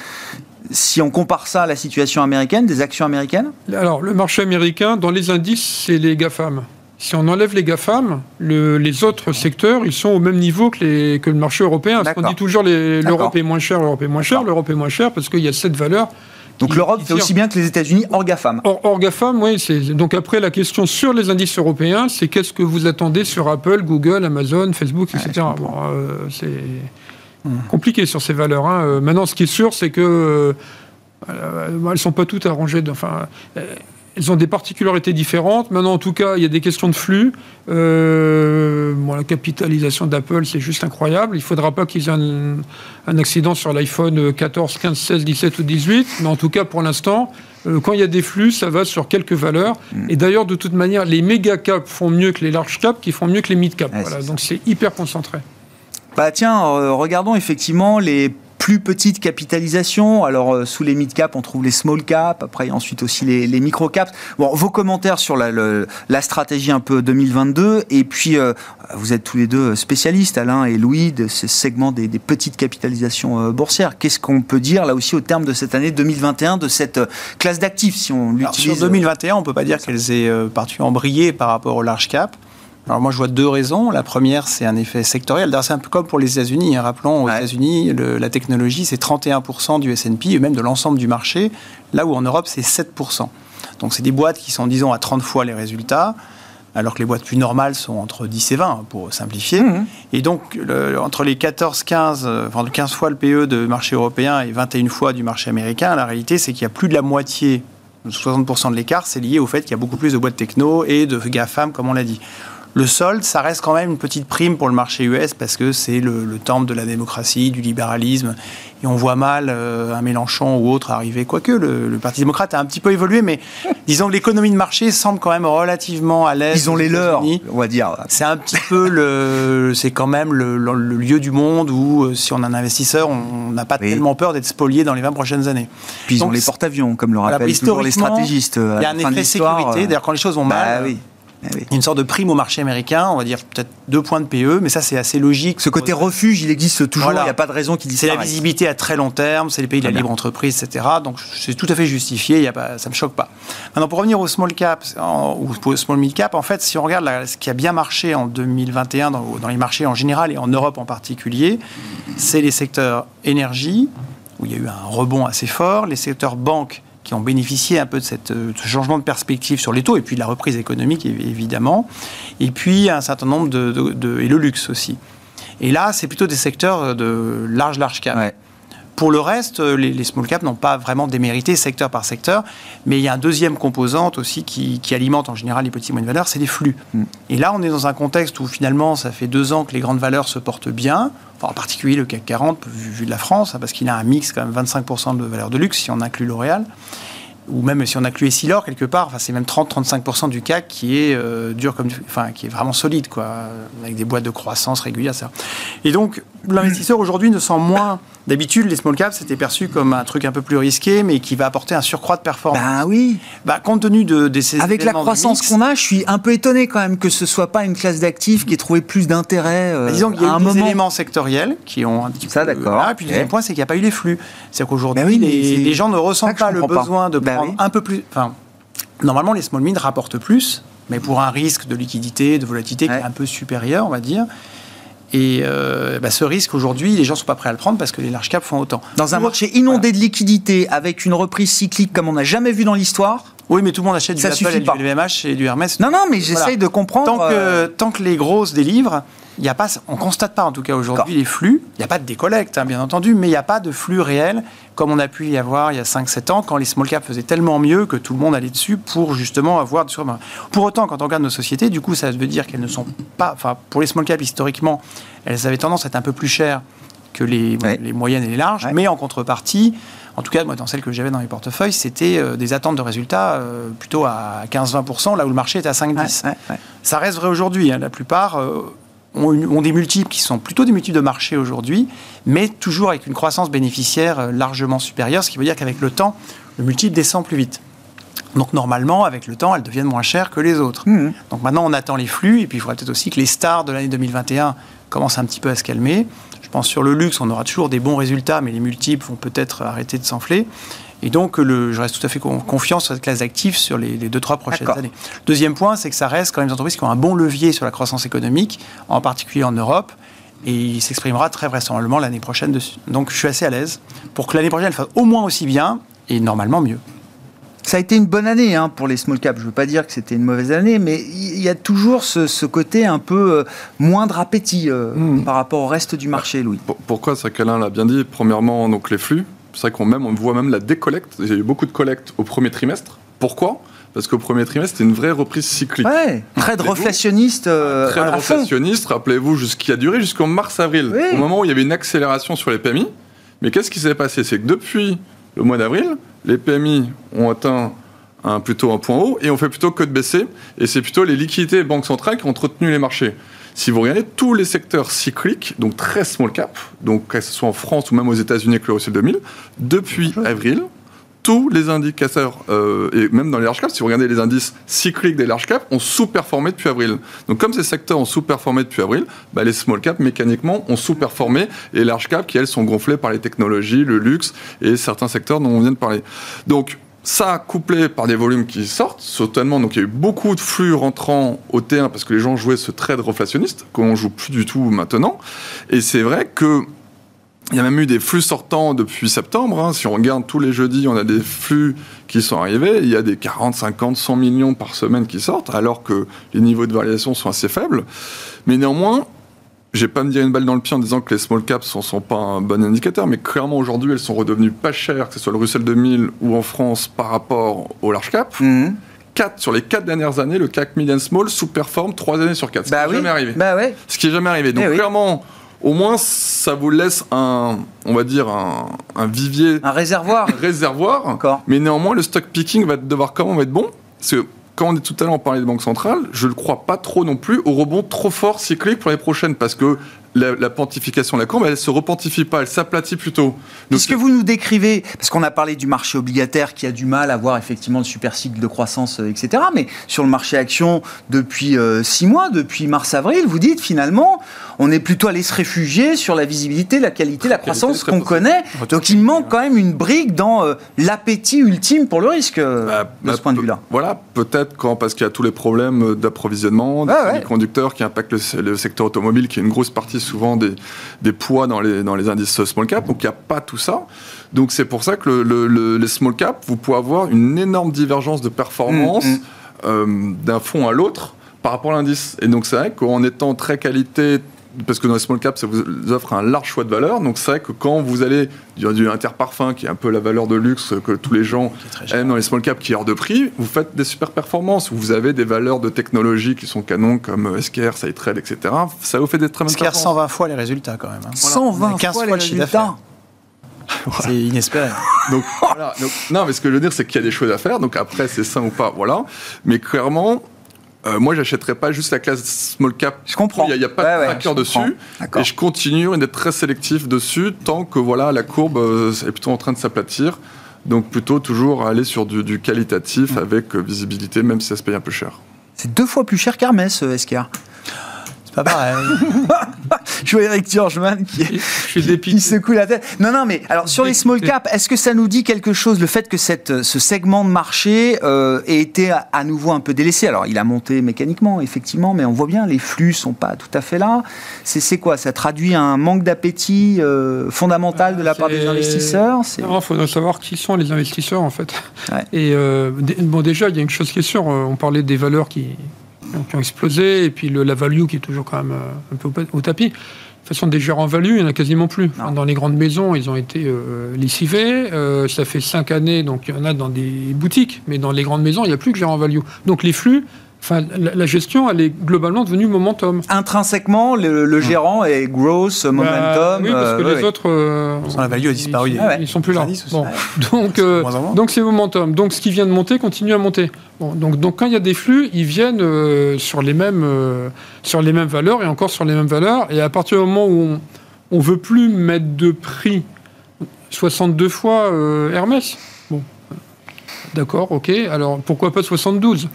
Si on compare ça à la situation américaine, des actions américaines? Alors, le marché américain, dans les indices, c'est les GAFAM. Si on enlève les GAFAM, les autres secteurs, ils sont au même niveau que, les, que le marché européen. On dit toujours l'Europe est moins chère, l'Europe est moins chère, l'Europe est moins chère parce qu'il y a cette valeur Donc l'Europe fait aussi bien que les États-Unis hors GAFAM. Hors, GAFAM, oui. Donc après, la question sur les indices européens, c'est qu'est-ce que vous attendez sur Apple, Google, Amazon, Facebook, etc. c'est compliqué sur ces valeurs. Hein. Maintenant, ce qui est sûr, c'est que elles ne sont pas toutes arrangées. Enfin, elles ont des particularités différentes. Maintenant, en tout cas, il y a des questions de flux. Euh, la capitalisation d'Apple, c'est juste incroyable. Il ne faudra pas qu'ils aient un, accident sur l'iPhone 14, 15, 16, 17 ou 18. Mais en tout cas, pour l'instant, euh, quand il y a des flux, ça va sur quelques valeurs. Mm. Et d'ailleurs, de toute manière, les méga caps font mieux que les large caps, qui font mieux que les mid caps. voilà, donc c'est hyper concentré. Bah tiens, euh, regardons effectivement les plus petite capitalisation. Alors, euh, sous les mid-cap, on trouve les small-cap, après ensuite aussi les, les micro-caps. Bon, vos commentaires sur la, la, stratégie un peu 2022, et puis euh, vous êtes tous les deux spécialistes, Alain et Louis, de ce segment des, des petites capitalisations euh, boursières. Qu'est-ce qu'on peut dire là aussi au terme de cette année 2021, de cette classe d'actifs, si on l'utilise Sur 2021, on peut pas dire qu'elles aient particulièrement brillé par rapport au large cap. Alors moi je vois deux raisons. La première c'est un effet sectoriel. C'est un peu comme pour les États-Unis. Hein. Rappelons aux États-Unis la technologie c'est 31% du S&P et même de l'ensemble du marché. Là où en Europe c'est 7%. Donc c'est des boîtes qui sont disons à 30 fois les résultats alors que les boîtes plus normales sont entre 10 et 20, pour simplifier. Mmh. Et donc, entre les 14, 15, enfin 15 fois le PE de marché européen et 21 fois du marché américain, la réalité, c'est qu'il y a plus de la moitié, 60% de l'écart, c'est lié au fait qu'il y a beaucoup plus de boîtes techno et de GAFAM, comme on l'a dit. Le solde, ça reste quand même une petite prime pour le marché US parce que c'est le, temple de la démocratie, du libéralisme. Et on voit mal euh, un Mélenchon ou autre arriver. Quoique le, Parti démocrate a un petit peu évolué, mais disons que l'économie de marché semble quand même relativement à l'aise. Ils ont les leurs, on va dire. C'est un petit peu le. C'est quand même le, lieu du monde où, euh, si on a un investisseur, on n'a pas tellement peur d'être spolié dans les 20 prochaines années. Puis ils ont les porte-avions, comme le rappellent toujours les stratégistes. Il y a un effet sécurité. D'ailleurs, quand les choses vont bah mal. Oui eh une sorte de prime au marché américain, on va dire peut-être deux points de PE, mais ça c'est assez logique. Ce côté refuge, il existe toujours, il n'y a pas de raison qu'il disparaisse. C'est la visibilité à très long terme, c'est les pays de la libre entreprise, etc. Donc c'est tout à fait justifié, y a pas, ça ne me choque pas. Maintenant pour revenir au small cap ou au small mid cap, en fait si on regarde ce qui a bien marché en 2021 dans, dans les marchés en général et en Europe en particulier, c'est les secteurs énergie, où il y a eu un rebond assez fort, les secteurs banques qui ont bénéficié un peu de, cette, euh, ce changement de perspective sur les taux, et puis de la reprise économique, évidemment, et puis un certain nombre de... et le luxe aussi. Et là, c'est plutôt des secteurs de large, large cap. Pour le reste, euh, les, small caps n'ont pas vraiment démérité secteur par secteur, mais il y a un deuxième composante aussi qui, alimente en général les petits et moyennes valeurs, c'est les flux. Mm. Et là, on est dans un contexte où finalement, ça fait deux ans que les grandes valeurs se portent bien, en particulier le CAC 40, vu, de la France, hein, parce qu'il a un mix quand même 25% de valeurs de luxe si on inclut L'Oréal ou même si on inclut Essilor quelque part, enfin, c'est même 30-35% du CAC qui est euh, dur comme, enfin, qui est vraiment solide, quoi, avec des boîtes de croissance régulière, ça. Et donc, l'investisseur aujourd'hui ne sent moins. D'habitude, les small caps c'était perçu comme un truc un peu plus risqué, mais qui va apporter un surcroît de performance. Ben oui. Bah, compte tenu de, de ces Avec la croissance qu'on a, je suis un peu étonné quand même que ce soit pas une classe d'actifs qui ait trouvé plus d'intérêt. Euh, bah, disons qu'il y a un des moment... éléments sectoriels qui ont un petit ça, d'accord. et puis le deuxième point, c'est qu'il n'y a pas eu les flux. C'est-à-dire qu'aujourd'hui, ben les, gens ne ressentent pas le besoin de ben prendre un peu plus. Enfin, normalement, les small mid rapportent plus, mais pour un risque de liquidité, de volatilité qui est un peu supérieur, on va dire. Et euh, bah, ce risque, aujourd'hui, les gens ne sont pas prêts à le prendre parce que les large caps font autant. Dans un marché inondé de liquidités, avec une reprise cyclique comme on n'a jamais vu dans l'histoire, oui, mais tout le monde achète du Apple et du LVMH et du Hermès. Non, non, mais j'essaye de comprendre. Tant que, euh, tant que les grosses délivrent, y a pas, on ne constate pas en tout cas aujourd'hui les flux. Il n'y a pas de décollecte, hein, bien entendu, mais il n'y a pas de flux réel comme on a pu y avoir il y a 5-7 ans quand les small caps faisaient tellement mieux que tout le monde allait dessus pour justement avoir du Pour autant, quand on regarde nos sociétés, du coup, ça veut dire qu'elles ne sont pas. Enfin, pour les small caps, historiquement, elles avaient tendance à être un peu plus chères que les, les moyennes et les larges, mais en contrepartie, en tout cas, moi, dans celles que j'avais dans mes portefeuilles, c'était euh, des attentes de résultats euh, plutôt à 15-20%, là où le marché était à 5-10. Ça reste vrai aujourd'hui. Hein. La plupart euh, ont, des multiples qui sont plutôt des multiples de marché aujourd'hui, mais toujours avec une croissance bénéficiaire euh, largement supérieure, ce qui veut dire qu'avec le temps, le multiple descend plus vite. Donc normalement, avec le temps, elles deviennent moins chères que les autres. Mmh. Donc maintenant, on attend les flux, et puis il faudra peut-être aussi que les stars de l'année 2021 commencent un petit peu à se calmer. Je pense sur le luxe, on aura toujours des bons résultats, mais les multiples vont peut-être arrêter de s'enfler. Et donc, le, je reste tout à fait confiant sur cette classe d'actifs sur les, deux, trois prochaines années. Deuxième point, c'est que ça reste quand même des entreprises qui ont un bon levier sur la croissance économique, en particulier en Europe. Et il s'exprimera très vraisemblablement l'année prochaine dessus. Donc, je suis assez à l'aise pour que l'année prochaine, elle fasse au moins aussi bien et normalement mieux. Ça a été une bonne année hein, pour les small caps. Je ne veux pas dire que c'était une mauvaise année, mais il y a toujours ce, côté un peu euh, moindre appétit euh, hmm. par rapport au reste du marché, Louis. Pourquoi Ça, qu'Alain l'a bien dit. Premièrement, donc les flux. C'est vrai qu'on même, on voit même la décollecte. Il y a eu beaucoup de collectes au premier trimestre. Pourquoi? Parce qu'au premier trimestre, c'était une vraie reprise cyclique. Ouais, trade reflationniste. Euh, trade reflationniste, rappelez-vous, qui a duré jusqu'en mars-avril, au moment où il y avait une accélération sur les PMI. Mais qu'est-ce qui s'est passé? C'est que depuis le mois d'avril, les PMI ont atteint un, plutôt un point haut et on fait plutôt que de baisser. Et c'est plutôt les liquidités banques centrales qui ont entretenu les marchés. Si vous regardez tous les secteurs cycliques, donc très small cap, donc que ce soit en France ou même aux États-Unis avec le Russell 2000, depuis avril, tous les indicateurs, euh, et même dans les large caps, si vous regardez les indices cycliques des large caps, ont sous-performé depuis avril. Donc comme ces secteurs ont sous-performé depuis avril, bah, les small caps, mécaniquement, ont sous-performé, et les large caps, qui elles sont gonflées par les technologies, le luxe, et certains secteurs dont on vient de parler. Donc ça, couplé par des volumes qui sortent, certainement, donc il y a eu beaucoup de flux rentrants au T1 parce que les gens jouaient ce trade reflationniste, qu'on joue plus du tout maintenant. Et c'est vrai que il y a même eu des flux sortants depuis septembre. Hein. Si on regarde tous les jeudis, on a des flux qui sont arrivés. Il y a des 40, 50, 100 millions par semaine qui sortent, alors que les niveaux de variation sont assez faibles. Mais néanmoins, je vais pas me dire une balle dans le pied en disant que les small caps ne sont, pas un bon indicateur, mais clairement aujourd'hui, elles sont redevenues pas chères, que ce soit le Russell 2000 ou en France, par rapport au large cap. 4, mhm. sur les 4 dernières années, le CAC Median Small sous-performe 3 années sur 4. Ce bah qui n'est jamais arrivé. Bah ouais. Ce qui n'est jamais arrivé. Donc eh clairement au moins ça vous laisse un, on va dire un, vivier, un réservoir, un réservoir. Encore. Mais néanmoins, le stock picking va devoir quand même être bon, parce que quand on est tout à l'heure on parlait de banque centrale, je ne crois pas trop non plus au rebond trop fort cyclique pour les prochaines, parce que la, la pontification de la courbe, elle se repentifie pas, elle s'aplatit plutôt. Puisque vous nous décrivez, parce qu'on a parlé du marché obligataire qui a du mal à voir effectivement le super cycle de croissance, euh, etc. Mais sur le marché action, depuis euh, six mois, depuis mars-avril, vous dites finalement, on est plutôt allé se réfugier sur la visibilité, la qualité, la croissance qu'on connaît. Donc il manque quand même une brique dans euh, l'appétit ultime pour le risque bah, de bah, ce point de vue-là. Voilà, peut-être quand parce qu'il y a tous les problèmes d'approvisionnement, des conducteurs qui impactent le, secteur automobile, qui est une grosse partie souvent des, des poids dans les, dans les indices small cap. Donc il n'y a pas tout ça. Donc c'est pour ça que le, les small cap, vous pouvez avoir une énorme divergence de performance mm, mm. Euh, d'un fonds à l'autre par rapport à l'indice. Et donc c'est vrai qu'en étant très qualité parce que dans les small caps, ça vous offre un large choix de valeurs. Donc c'est vrai que quand vous allez du, du interparfum, qui est un peu la valeur de luxe que tous les gens aiment dans les small caps, qui est hors de prix, vous faites des super performances. Vous avez des valeurs de technologie qui sont canons comme SKR, Sitrel, etc. Ça vous fait des très bonnes SKR 120 fois les résultats quand même. 120 hein. fois, les résultats C'est inespéré. donc, voilà. non, mais ce que je veux dire, c'est qu'il y a des choses à faire. Donc après, c'est ça ou pas, voilà. Mais clairement, euh, moi, j'achèterais pas juste la classe small cap. Je comprends. Il n'y a, pas de tracker dessus. Et je continue d'être très sélectif dessus tant que voilà, la courbe euh, est plutôt en train de s'aplatir. Donc plutôt toujours aller sur du, qualitatif mm. avec euh, visibilité, même si ça se paye un peu cher. C'est deux fois plus cher qu'Hermès, SKR. C'est pas pareil. je vois Eric Turgeman qui, qui secoue la tête. Non, non, mais alors sur les small caps, est-ce que ça nous dit quelque chose, le fait que cette, ce segment de marché euh, ait été à, nouveau un peu délaissé? Alors, il a monté mécaniquement, effectivement, mais on voit bien, les flux sont pas tout à fait là. C'est quoi? Ça traduit un manque d'appétit euh, fondamental de la part des investisseurs? Il faudrait savoir qui sont les investisseurs, en fait. Et euh, bon, déjà, il y a une chose qui est sûre, on parlait des valeurs qui qui ont explosé, et puis le, la value qui est toujours quand même euh, un peu au, tapis. De toute façon, des gérants value, il n'y en a quasiment plus. Dans les grandes maisons, ils ont été euh, lessivés. Euh, ça fait cinq années, donc il y en a dans des boutiques, mais dans les grandes maisons, il n'y a plus que gérant value. Donc les flux, Enfin, la, gestion, elle est globalement devenue momentum. Intrinsèquement, le, gérant est growth, bah, momentum. oui, parce que les autres. Euh, la value a disparu. Ils, ah sont plus là. Donc, euh, donc c'est momentum. Donc ce qui vient de monter continue à monter. Bon, donc, donc quand il y a des flux, ils viennent euh, sur, les mêmes, sur les mêmes valeurs et encore sur les mêmes valeurs. Et à partir du moment où on ne veut plus mettre de prix 62 fois Hermès, bon, d'accord, ok. Alors pourquoi pas 72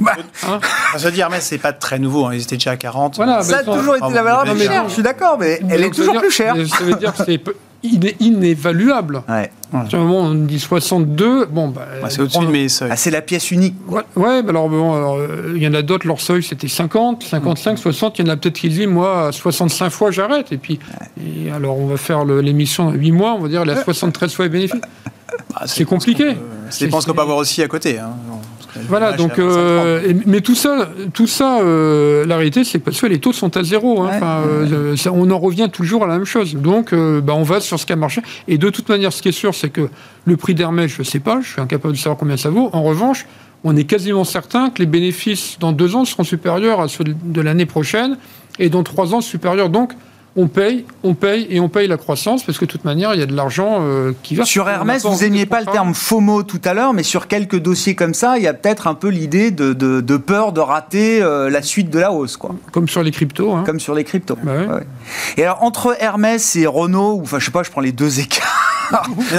bah. Hein se dire, mais c'est pas très nouveau, hein. ils étaient déjà à 40. Voilà, ça a toujours été la valeur la plus chère, je suis d'accord, mais elle est toujours plus chère. Ça veut dire que c'est inévaluable. Ouais. À un moment, on dit 62, bon, bah, c'est au-dessus de mes seuils. Ah, c'est la pièce unique. Ouais, alors bon, euh, il y en a d'autres, leur seuil c'était 50, 55, 60. Il y en a peut-être qui disent, moi, 65 fois, j'arrête. Et puis, et alors, on va faire l'émission 8 mois, on va dire, il a 73 fois les bénéfices. Bah, C'est compliqué. Ça dépend ce qu'on peut avoir aussi à côté. hein. Voilà, donc, euh, et- mais tout ça, tout ça euh, la réalité, c'est que parce que les taux sont à zéro. hein. Ouais. Euh, ça- on en revient toujours à la même chose. Donc, euh, bah, on va sur ce qui a marché. Et de toute manière, ce qui est sûr, c'est que le prix d'Hermès, je ne sais pas, je suis incapable de savoir combien ça vaut. En revanche, on est quasiment certain que les bénéfices dans deux ans seront supérieurs à ceux de- de l'année prochaine et dans trois ans supérieurs. Donc, on paye, on paye et on paye la croissance parce que de toute manière, il y a de l'argent euh, qui va. Sur Hermès, vous envie aimiez de pas le terme FOMO tout à l'heure, mais sur quelques dossiers comme ça, il y a peut-être un peu l'idée de, de- de peur de rater euh, la suite de la hausse, quoi. Comme sur les cryptos. hein. Comme sur les cryptos. Bah ouais. Ouais. Et alors, entre Hermès et Renault, ou, enfin, je sais pas, je prends les deux écarts.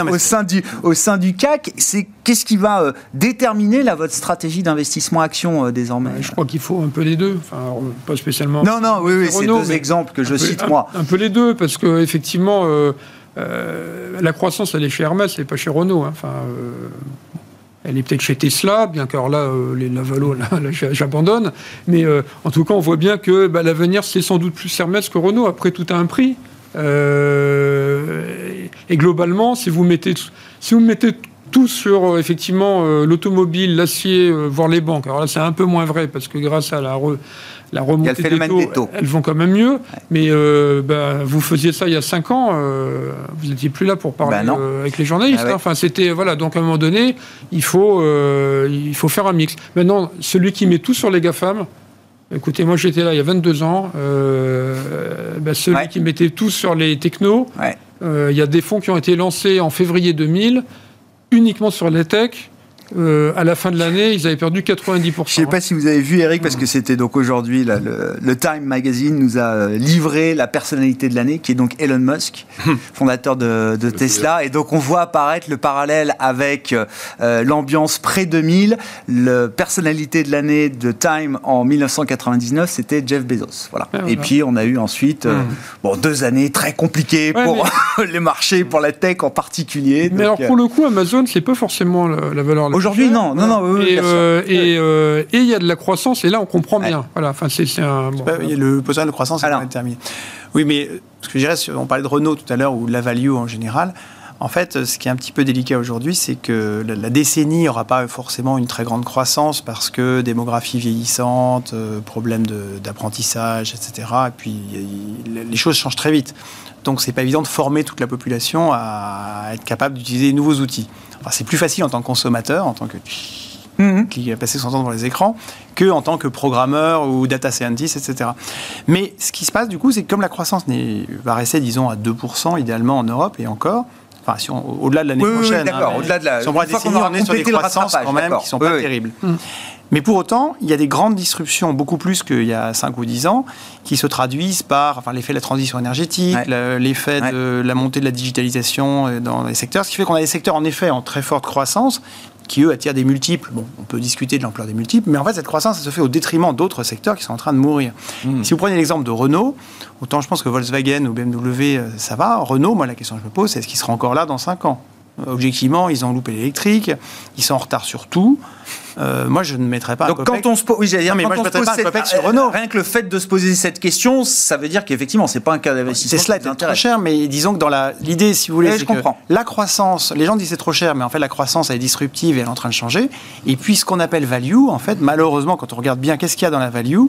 Au, sein du, au sein du CAC, c'est qu'est-ce qui va euh, déterminer là, votre stratégie d'investissement action euh, désormais? Je crois qu'il faut un peu les deux. Enfin, alors, pas spécialement. Non, non, oui, oui, c'est Renault, deux exemples que je peu- cite un- moi. Un, peu les deux, parce que effectivement, euh, euh, la croissance, elle est chez Hermès, elle n'est pas chez Renault. hein. Enfin, euh, elle est peut-être chez Tesla, bien qu'alors là, euh, les Lavalo, là, là, j'a- j'abandonne. Mais euh, en tout cas, on voit bien que bah, l'avenir, c'est sans doute plus Hermès que Renault. Après, tout a un prix. Euh, et globalement, si vous mettez, si vous mettez tout sur euh, effectivement euh, l'automobile, l'acier, voire les banques. Alors là, c'est un peu moins vrai parce que grâce à la, re- la remontée des taux, des taux. elles vont quand même mieux. Mais euh, bah, vous faisiez ça il y a 5 ans, euh, vous n'étiez plus là pour parler Bah euh, avec les journalistes. Ah ouais. hein. Enfin, c'était voilà. Donc à un moment donné, il faut il faut faire un mix. Maintenant, celui qui met tout sur les gafam. Écoutez, moi j'étais là il y a 22 ans. euh, bah, celui Ouais. qui mettait tout sur les technos, Ouais. euh, il y a des fonds qui ont été lancés en février 2000 uniquement sur les tech. Euh, à la fin de l'année, ils avaient perdu 90%. Je sais pas si vous avez vu Eric, parce que c'était donc aujourd'hui, là, le, le Time Magazine nous a euh, livré la personnalité de l'année, qui est donc Elon Musk, fondateur de, de Tesla. Et donc on voit apparaître le parallèle avec euh, l'ambiance pré-2000. Le personnalité de l'année de Time en 1999, c'était Jeff Bezos. Voilà. Ah, Et puis on a eu ensuite euh, Mhm. bon, deux années très compliquées Ouais, pour les marchés, pour la tech en particulier. Mais Donc, alors pour le coup, Amazon, c'est pas forcément la, la valeur. la Aujourd'hui, non, non, non, oui, et euh, et euh, et il y a de la croissance, et là on comprend bien. Voilà, enfin c'est un. bon, il y a le besoin de croissance est pas déterminé. Oui, mais euh, ce que je dirais, on parlait de Renault tout à l'heure ou de la value en général. En fait, ce qui est un petit peu délicat aujourd'hui, c'est que la, la décennie n'aura pas forcément une très grande croissance parce que démographie vieillissante, euh, problème d'apprentissage, etc. Et puis les choses changent très vite. Donc c'est pas évident de former toute la population à être capable d'utiliser de nouveaux outils. Enfin, c'est plus facile en tant que consommateur, en tant que Mhm. qui a passé son temps devant les écrans, que en tant que programmeur ou data scientist, etc. Mais ce qui se passe du coup, c'est que comme la croissance va rester, disons, à 2% idéalement en Europe et encore, enfin, si on- au-delà de l'année Oui, oui, oui, prochaine, d'accord, mais au-delà de la- si on on est sur des croissances quand même qui sont pas oui. terribles. Mais pour autant, il y a des grandes disruptions, beaucoup plus qu'il y a 5 ou 10 ans, qui se traduisent par enfin, l'effet de la transition énergétique, Ouais. l'effet Ouais. de la montée de la digitalisation euh, dans les secteurs, ce qui fait qu'on a des secteurs en effet en très forte croissance, qui eux attirent des multiples. Bon, on peut discuter de l'ampleur des multiples, mais en fait cette croissance elle se fait au détriment d'autres secteurs qui sont en train de mourir. Mmh. Si vous prenez l'exemple de Renault, autant je pense que Volkswagen ou BMW, euh, ça va. Renault, moi la question que je me pose, c'est est-ce qu'ils seront encore là dans 5 ans? Euh, Objectivement, ils ont loupé l'électrique, ils sont en retard sur tout. Euh, moi, je ne mettrais pas Donc quand on se pose, oui, j'allais dire, mais moi, je mettrais pas un copec sur Renault. Rien que le fait de se poser cette question, ça veut dire qu'effectivement, c'est pas un cas d'investissement. Tesla qui est vous peut-être trop intéresse. cher, mais disons que dans la- l'idée, si vous voulez, c'est que comprends. la croissance, les gens disent c'est trop cher, mais en fait la croissance elle est disruptive et elle est en train de changer. Et puis ce qu'on appelle value, en fait, malheureusement, quand on regarde bien qu'est-ce qu'il y a dans la value,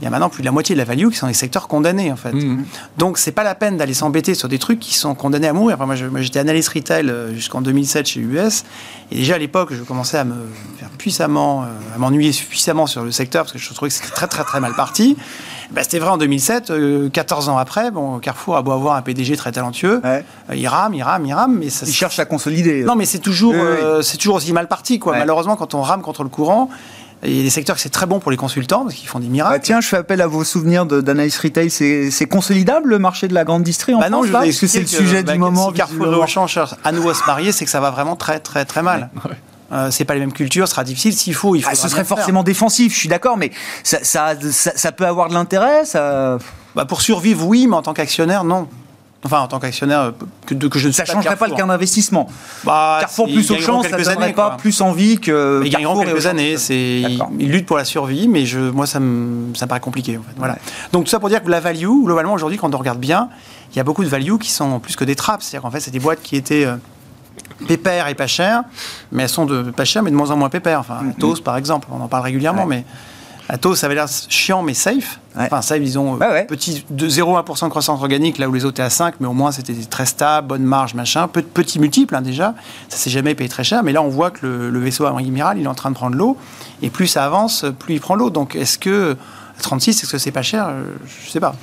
il y a maintenant plus de la moitié de la value qui sont des secteurs condamnés, en fait. Mhm. Donc c'est pas la peine d'aller s'embêter sur des trucs qui sont condamnés à mourir. Enfin, moi, j'étais analyste retail euh, jusqu'en 2007 chez UBS, et déjà à l'époque, je commençais à me faire puissamment, euh, à m'ennuyer puissamment sur le secteur parce que je trouvais que c'était très très très mal parti. Ben, c'était vrai en 2007, euh, 14 ans après, bon, Carrefour a beau avoir un PDG très talentueux, Ouais. euh, il rame, il rame, il rame, mais ça. Ils cherchent à consolider. Non, mais c'est toujours, Oui, oui. euh, c'est toujours aussi mal parti, quoi. Ouais. Malheureusement, quand on rame contre le courant, il y a des secteurs que c'est très bon pour les consultants parce qu'ils font des Ah, miracles. tiens, je fais appel à vos souvenirs d'analyse retail. C'est consolidable le marché de la grande distrie en Bah non, France je là? Parce que c'est le sujet bah, du moment. Si Carrefour et. Auchan cherchent à nouveau à se marier, c'est que ça va vraiment très très très mal. Euh, c'est pas les mêmes cultures, ce sera difficile. S'il faut, il faut. Ah, ce serait forcément défensif, je suis d'accord, mais ça, ça, ça- ça peut avoir de l'intérêt. Ça, Bah, pour survivre, oui, mais en tant qu'actionnaire, non. Enfin, en tant qu'actionnaire, euh, que, je ne ça suis changerait pas le gain d'investissement. Bah, Carrefour plus gagneront Auchan, ça quelques donnerait pas quoi. plus envie que. Ils gagneront quelques années. C'est ils, luttent pour la survie, mais je, moi ça me, ça me paraît compliqué. En fait. Voilà. Donc tout ça pour dire que la value, globalement aujourd'hui, quand on regarde bien, il y a beaucoup de value qui sont plus que des trappes. C'est-à-dire qu'en fait, c'est des boîtes qui étaient euh, pépères et pas chères, mais elles sont de pas chères, mais de moins en moins pépères. Enfin, Mm. Atos, par exemple, on en parle régulièrement, Ouais. mais Atos, ça avait l'air chiant, mais safe. Ouais. Enfin, safe, disons, Ouais, ouais. petit, de 0,1% de croissance organique, là où les autres étaient à 5, mais au moins c'était très stable, bonne marge, machin. Peu, petits multiples, hein, déjà. Ça s'est jamais payé très cher, mais là, on voit que le, le vaisseau amiral, il est en train de prendre l'eau, et plus ça avance, plus il prend l'eau. Donc, est-ce que, à 36, est-ce que c'est pas cher? Euh, Je sais pas.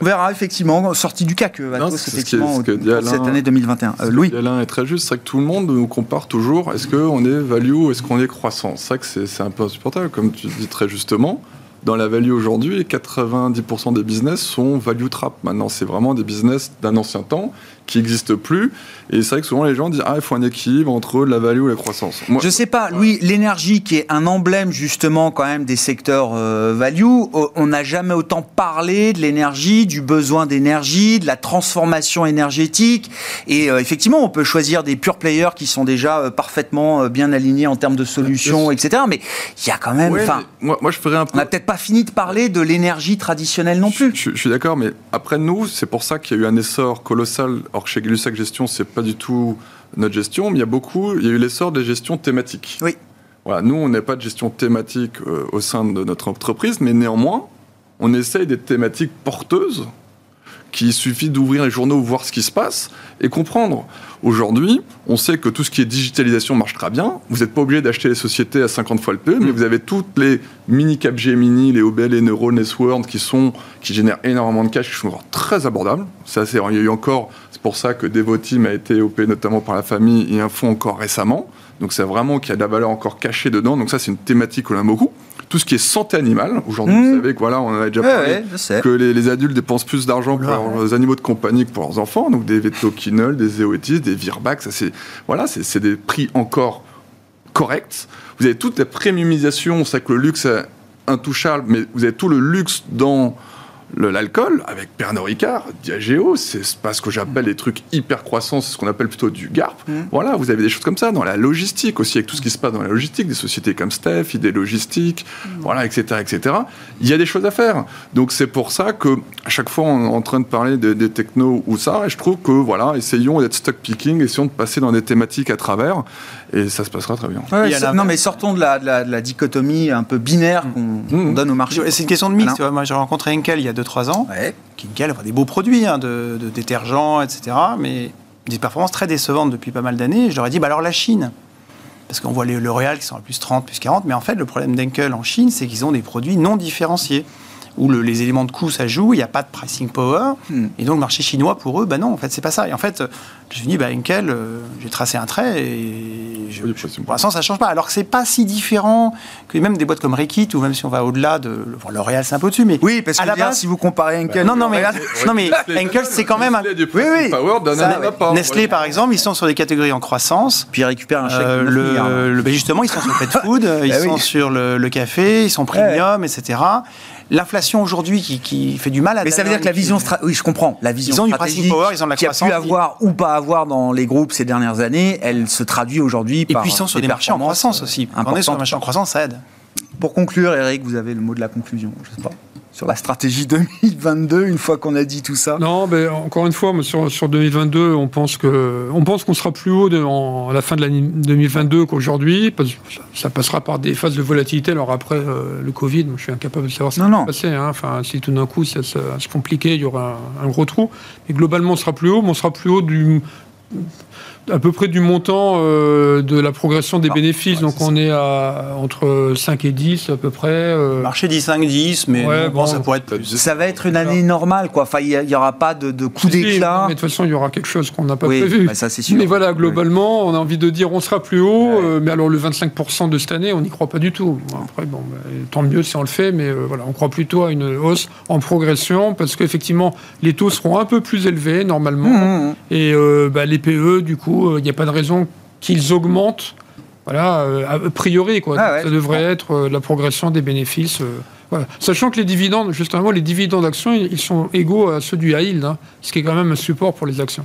On verra effectivement, sortie du CAC, euh, Non, ce effectivement, que- ce que pour cette Alain. année 2021. Euh, Louis Alain est très juste, c'est vrai que tout le monde nous compare toujours. Est-ce qu'on est value ou est-ce qu'on est croissant? C'est vrai que c'est un peu insupportable, comme tu dis très justement. Dans la value aujourd'hui, 90% des business sont value trap. Maintenant, c'est vraiment des business d'un ancien temps qui n'existent plus. Et c'est vrai que souvent les gens disent Ah, il faut un équilibre entre la value et la croissance. Moi, Je sais pas, Louis, l'énergie qui est un emblème justement quand même des secteurs euh, value, o- on n'a jamais autant parlé de l'énergie, du besoin d'énergie, de la transformation énergétique. Et euh, effectivement, on peut choisir des pure players qui sont déjà euh, parfaitement euh, bien alignés en termes de solutions, etc. Mais il y a quand même, ouais, moi, moi, je ferais un peu. on n'a peut-être pas fini de parler de l'énergie traditionnelle non plus. Je, je suis d'accord, mais après nous, c'est pour ça qu'il y a eu un essor colossal. Or, chez Gay-Lussac Gestion, c'est pas du tout notre gestion, mais il y a beaucoup, il y a eu l'essor des gestions thématiques. Oui. Voilà, nous, on n'a pas de gestion thématique euh, au sein de notre entreprise, mais néanmoins, on essaye des thématiques porteuses qu'il suffit d'ouvrir les journaux, voir ce qui se passe et comprendre. Aujourd'hui, on sait que tout ce qui est digitalisation marche très bien. Vous n'êtes pas obligé d'acheter les sociétés à 50 fois le PE, mais vous avez toutes les mini cap Gemini, les OBL, les Neuro, Nesworld qui sont qui génèrent énormément de cash, qui sont encore très abordables. Ça, c'est il y a eu encore. C'est pour ça que Devoteam a été OP notamment par la famille et un fonds encore récemment. Donc c'est vraiment qu'il y a de la valeur encore cachée dedans. Donc ça, c'est une thématique qu'on aime beaucoup. Tout ce qui est santé animale, aujourd'hui, Mmh. vous savez que voilà, on en a déjà parlé ouais, que les, les adultes dépensent plus d'argent pour leurs animaux de compagnie que pour leurs enfants, donc des Vetoquinol, des Zeotis, des ça c'est voilà, c'est des prix encore corrects. Vous avez toute la premiumisation, c'est que le luxe est intouchable, mais vous avez tout le luxe dans l'alcool avec Pernod Ricard, Diageo, c'est pas ce que j'appelle les trucs hyper croissants, c'est ce qu'on appelle plutôt du GARP. Mm. Voilà, vous avez des choses comme ça dans la logistique aussi, avec tout ce qui se passe dans la logistique, des sociétés comme Steph, Idée Logistique, voilà, etc., etc. Il y a des choses à faire. Donc c'est pour ça que à chaque fois on est en train de parler des, des technos ou ça, et je trouve que voilà, essayons d'être stock picking, essayons de passer dans des thématiques à travers, et ça se passera très bien. Ouais, non, mais sortons de la, de la- de la dichotomie un peu binaire qu'on Mmh. qu'on donne au marché. C'est une question de mix. Moi, j'ai rencontré Henkel il y a 2-3 ans. Ouais. Henkel, enfin, des beaux produits, hein, de, de détergents, etc. Mais des performances très décevantes depuis pas mal d'années. Et Je leur ai dit, bah alors la Chine parce qu'on voit les L'Oréal qui sont à plus 30, plus 40, mais en fait, le problème d'Henkel en Chine, c'est qu'ils ont des produits non différenciés, où le- les éléments de coût, ça joue, il n'y a pas de pricing power, Hmm. et donc le marché chinois, pour eux, bah non, en fait, c'est pas ça. Et en fait, euh, je me suis dit, bah Henkel, euh, j'ai tracé un trait, et je- Oui, je- pour l'instant, ça change pas. Alors que c'est pas si différent que même des boîtes comme Reckitt, ou même si on va au-delà de... Bon, L'Oréal, c'est un peu au-dessus, mais... Oui, parce À que la veux dire, base- si vous comparez Henkel. non, non, mais, non, mais Henkel, c'est quand même... un- Oui, oui. power, Ça. Nestlé, Ouais. par exemple, ils sont sur des catégories en croissance. Puis ils récupèrent un chèque Euh, de 9 le, ben justement, ils sont sur le pet food, euh, ils oui. sont sur le, le café, ils sont premium, etc. L'inflation aujourd'hui qui, qui fait du mal à Mais ça veut dire que la vision stra- oui, je comprends. La vision Ils ont du stratégique power, ils ont de la qui a pu avoir ou pas avoir dans les groupes ces dernières années, elle se traduit aujourd'hui Et par puis ils sont sur des marchés en croissance aussi. Quand on est sur un importantes. marché en croissance, ça aide. Pour conclure, Eric, vous avez le mot de la conclusion, je sais pas, sur la stratégie 2022 une fois qu'on a dit tout ça. Non, mais encore une fois, sur, sur 2022, on pense que on pense qu'on sera plus haut de- en- à la fin de l'année 2022 qu'aujourd'hui. ça- passera par des phases de volatilité. Alors après euh, le Covid, je suis incapable de savoir ce qui va se passer. hein. Enfin, si tout d'un coup ça, ça se compliquer, il y aura un, un gros trou. Mais globalement, on sera plus haut, mais on sera plus haut du à peu près du montant euh, de la progression des Ah, bénéfices. ouais, Donc on est à entre 5 et 10 à peu près. euh, Marché dit 5-10, mais Ouais, on bon. pense que ça pourrait être plus. Ça va être une année normale, quoi. Enfin, il n'y aura pas de, de coup si, d'éclat. Mais de toute façon, il y aura quelque chose qu'on n'a pas Oui, prévu. bah, ça c'est sûr. Mais voilà, globalement, on a envie de dire on sera plus haut, euh, mais alors le 25% de cette année, on n'y croit pas du tout. Après, bon, bah, tant mieux si on le fait, mais euh, voilà, on croit plutôt à une hausse en progression, parce qu'effectivement, les taux seront un peu plus élevés normalement, Mmh, mmh. et euh, bah, les PE, du coup, euh, il n'y a pas de raison qu'ils augmentent. Voilà, euh, a priori, quoi. Ah ouais, ça devrait être euh, la progression des bénéfices. voilà. Sachant que les dividendes, justement, les dividendes d'actions, ils ils sont égaux à ceux du high yield, hein, ce qui est quand même un support pour les actions.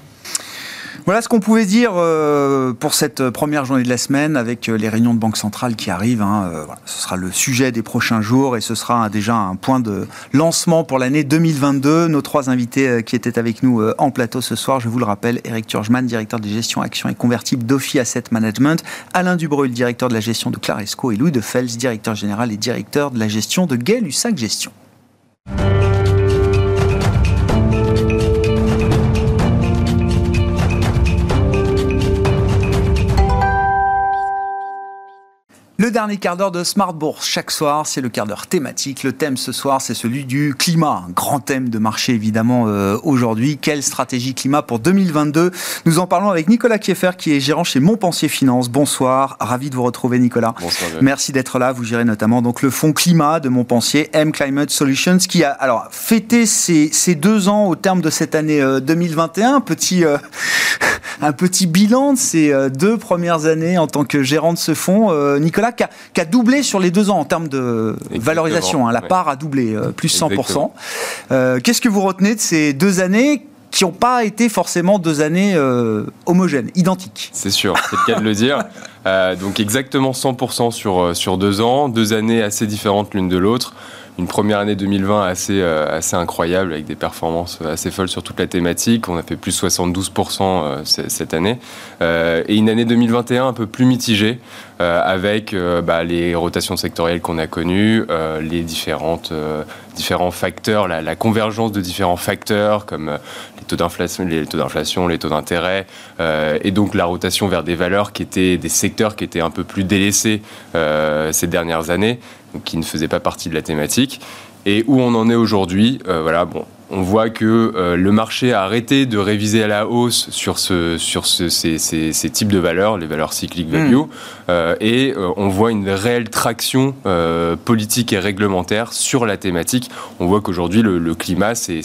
Voilà ce qu'on pouvait dire euh, pour cette première journée de la semaine avec euh, les réunions de Banque centrale qui arrivent. Hein. Euh, ce sera le sujet des prochains jours et ce sera déjà un point de lancement pour l'année 2022. Nos trois invités qui étaient avec nous en plateau ce soir, je vous le rappelle, Eric Turgeman, directeur de gestion actions et convertibles d'Ophi Asset Management, Alain Dubreuil, directeur de la gestion de Claresco et Louis de Fels, directeur général et directeur de la gestion de Gay-Lussac Gestion. Dernier quart d'heure de Smart Bourse chaque soir, c'est le quart d'heure thématique. Le thème ce soir, c'est celui du climat, un grand thème de marché évidemment euh, aujourd'hui. Quelle stratégie climat pour 2022 Nous en parlons avec Nicolas Kieffer qui est gérant chez Montpensier Finance. Bonsoir, ravi de vous retrouver Nicolas. Bonsoir. Merci d'être là. Vous gérez notamment donc le fonds climat de Montpensier, M Climate Solutions, qui a alors fêté ses, deux ans au terme de cette année 2021. Euh, petit, euh, un petit bilan de ces deux premières années en tant que gérant de ce fonds. Nicolas, qui a, doublé sur les deux ans en termes de valorisation. Hein. la part a doublé, euh, plus 100%. Euh, qu'est-ce que vous retenez de ces deux années qui n'ont pas été forcément deux années euh, homogènes, identiques? C'est sûr, c'est le cas de le dire. donc exactement 100% sur, sur deux ans, deux années assez différentes l'une de l'autre une première année 2020 assez, euh, assez incroyable avec des performances assez folles sur toute la thématique. On a fait plus 72% euh, cette année. Euh, et une année 2021 un peu plus mitigée avec bah, les rotations sectorielles qu'on a connues, les différentes, différents facteurs, la, la, convergence de différents facteurs comme les taux d'inflation, les taux d'inflation, les d'intérêt, et donc la rotation vers des valeurs qui étaient des secteurs qui étaient un peu plus délaissés ces dernières années qui ne faisait pas partie de la thématique. Et où on en est aujourd'hui, euh, voilà, bon, on voit que euh, le marché a arrêté de réviser à la hausse sur, ce, sur ce, ces, ces, ces, types de valeurs, les valeurs cycliques value, mm. euh, et euh, on voit une réelle traction politique et réglementaire sur la thématique. On voit qu'aujourd'hui, le, le, climat, c'est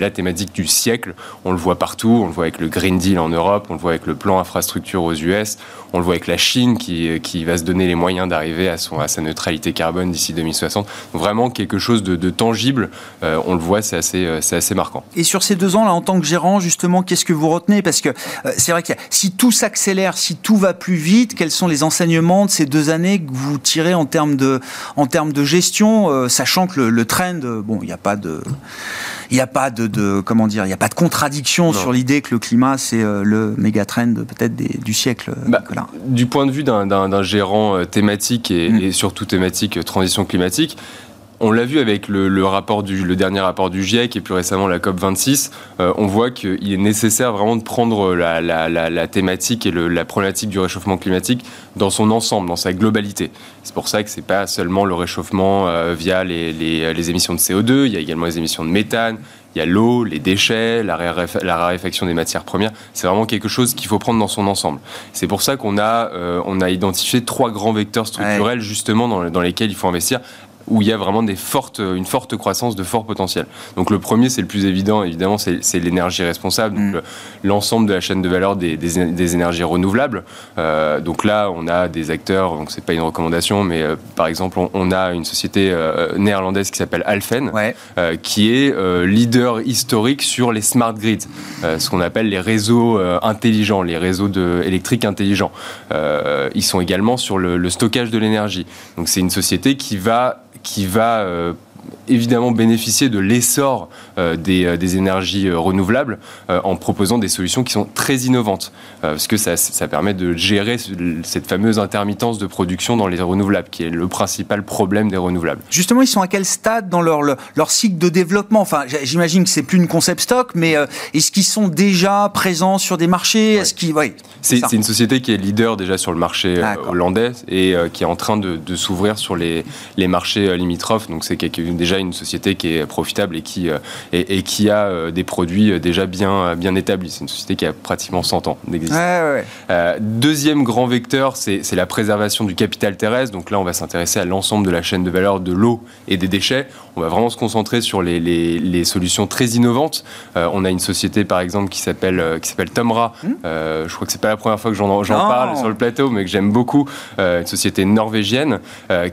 la thématique du siècle. On le voit partout, on le voit avec le Green Deal en Europe, on le voit avec le plan infrastructure aux US, on le voit avec la Chine qui, qui va se donner les moyens d'arriver à, à sa neutralité carbone d'ici 2060. Donc vraiment quelque chose de, de tangible, on le voit, c'est euh, c'est assez, marquant. Et sur ces deux ans, là, en tant que gérant, justement, qu'est-ce que vous retenez? Parce que euh, c'est vrai que si tout s'accélère, si tout va plus vite, quels sont les enseignements de ces deux années que vous tirez en termes de, en termes de gestion, euh, sachant que le, trend, bon, il n'y a pas de il n'y a pas de, comment dire, il n'y a pas de contradiction sur l'idée que le climat c'est le méga trend peut-être du siècle. Bah, du point de vue d'un gérant thématique et, mm. et, surtout thématique transition climatique, on l'a vu avec le, rapport du, le dernier rapport du GIEC et plus récemment la COP 26. Euh, on voit qu'il est nécessaire vraiment de prendre la, thématique et la problématique du réchauffement climatique dans son ensemble, dans sa globalité. C'est pour ça que c'est pas seulement le réchauffement euh, via les, émissions de CO2. Il y a également les émissions de méthane. Il y a l'eau, les déchets, la, raréfaction des matières premières. C'est vraiment quelque chose qu'il faut prendre dans son ensemble. C'est pour ça qu'on a, euh, on a identifié trois grands vecteurs structurels justement dans, dans lesquels il faut investir où il y a vraiment des fortes, une forte croissance de fort potentiel. Donc le premier, c'est le plus évident, évidemment, c'est l'énergie responsable, mm. l'ensemble de la chaîne de valeur des, des, énergies renouvelables. Euh, donc là, on a des acteurs, donc c'est pas une recommandation, mais euh, par exemple, on, a une société euh, néerlandaise qui s'appelle Alphen, qui est leader historique sur les smart grids, ce qu'on appelle les réseaux intelligents, les réseaux de, électriques intelligents. ils sont également sur le, le stockage de l'énergie. Donc c'est une société qui va qui va euh, évidemment bénéficier de l'essor euh, des, euh, des, énergies euh, renouvelables en proposant des solutions qui sont très innovantes, parce que ça, ça, permet de gérer cette fameuse intermittence de production dans les renouvelables, qui est le principal problème des renouvelables. Justement, ils sont à quel stade dans leur, leur cycle de développement? Enfin, j'imagine que c'est plus une concept stock, mais est-ce qu'ils sont déjà présents sur des marchés? Est-ce qu'ils, c'est une société qui est leader déjà sur le marché hollandais et qui est en train de, de s'ouvrir sur les, les marchés limitrophes. Donc c'est déjà une société qui est profitable et qui, euh, et, qui a euh, des produits euh, déjà bien, bien établis. C'est une société qui a pratiquement 100 ans d'existence. deuxième grand vecteur, c'est la préservation du capital terrestre. Donc là, on va s'intéresser à l'ensemble de la chaîne de valeur de l'eau et des déchets. On va vraiment se concentrer sur les, les, solutions très innovantes. on a une société, par exemple, qui s'appelle qui s'appelle Tomra. Hmm. je crois que c'est pas la première fois que j'en parle sur le plateau, mais que j'aime beaucoup. une société norvégienne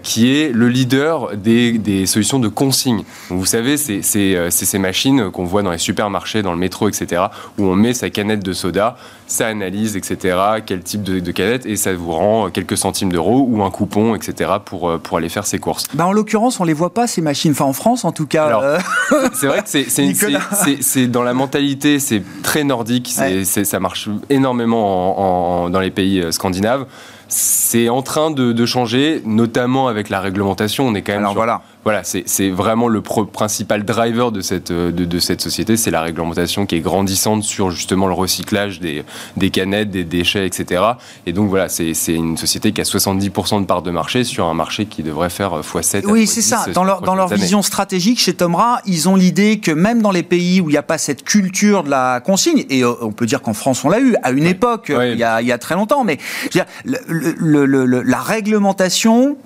qui est le leader des, des solutions de consommation consigne. Donc, vous savez, c'est ces machines qu'on voit dans les supermarchés, dans le métro, etc., où on met sa canette de soda, ça analyse, etc., quel type de, canette, et ça vous rend quelques centimes d'euros ou un coupon, etc., pour, pour aller faire ses courses. Bah en l'occurrence, on les voit pas, ces machines. Enfin, en France, en tout cas. c'est vrai que c'est dans la mentalité, c'est très nordique, ça marche énormément dans les pays scandinaves. C'est en train de, changer, notamment avec la réglementation. On est quand même. Alors voilà. Voilà, c'est vraiment le principal driver de cette, de, cette société, c'est la réglementation qui est grandissante sur justement le recyclage des, des canettes, des déchets, etc. Et donc voilà, c'est une société qui a 70% de part de marché sur un marché qui devrait faire x7. Oui, c'est ça. Dans leur, dans leur vision stratégique chez Tomra, ils ont l'idée que même dans les pays où il n'y a pas cette culture de la consigne, et euh, on peut dire qu'en France on l'a eu à une époque, il, y a, il, y a, très longtemps, mais je veux dire, le, le, la réglementation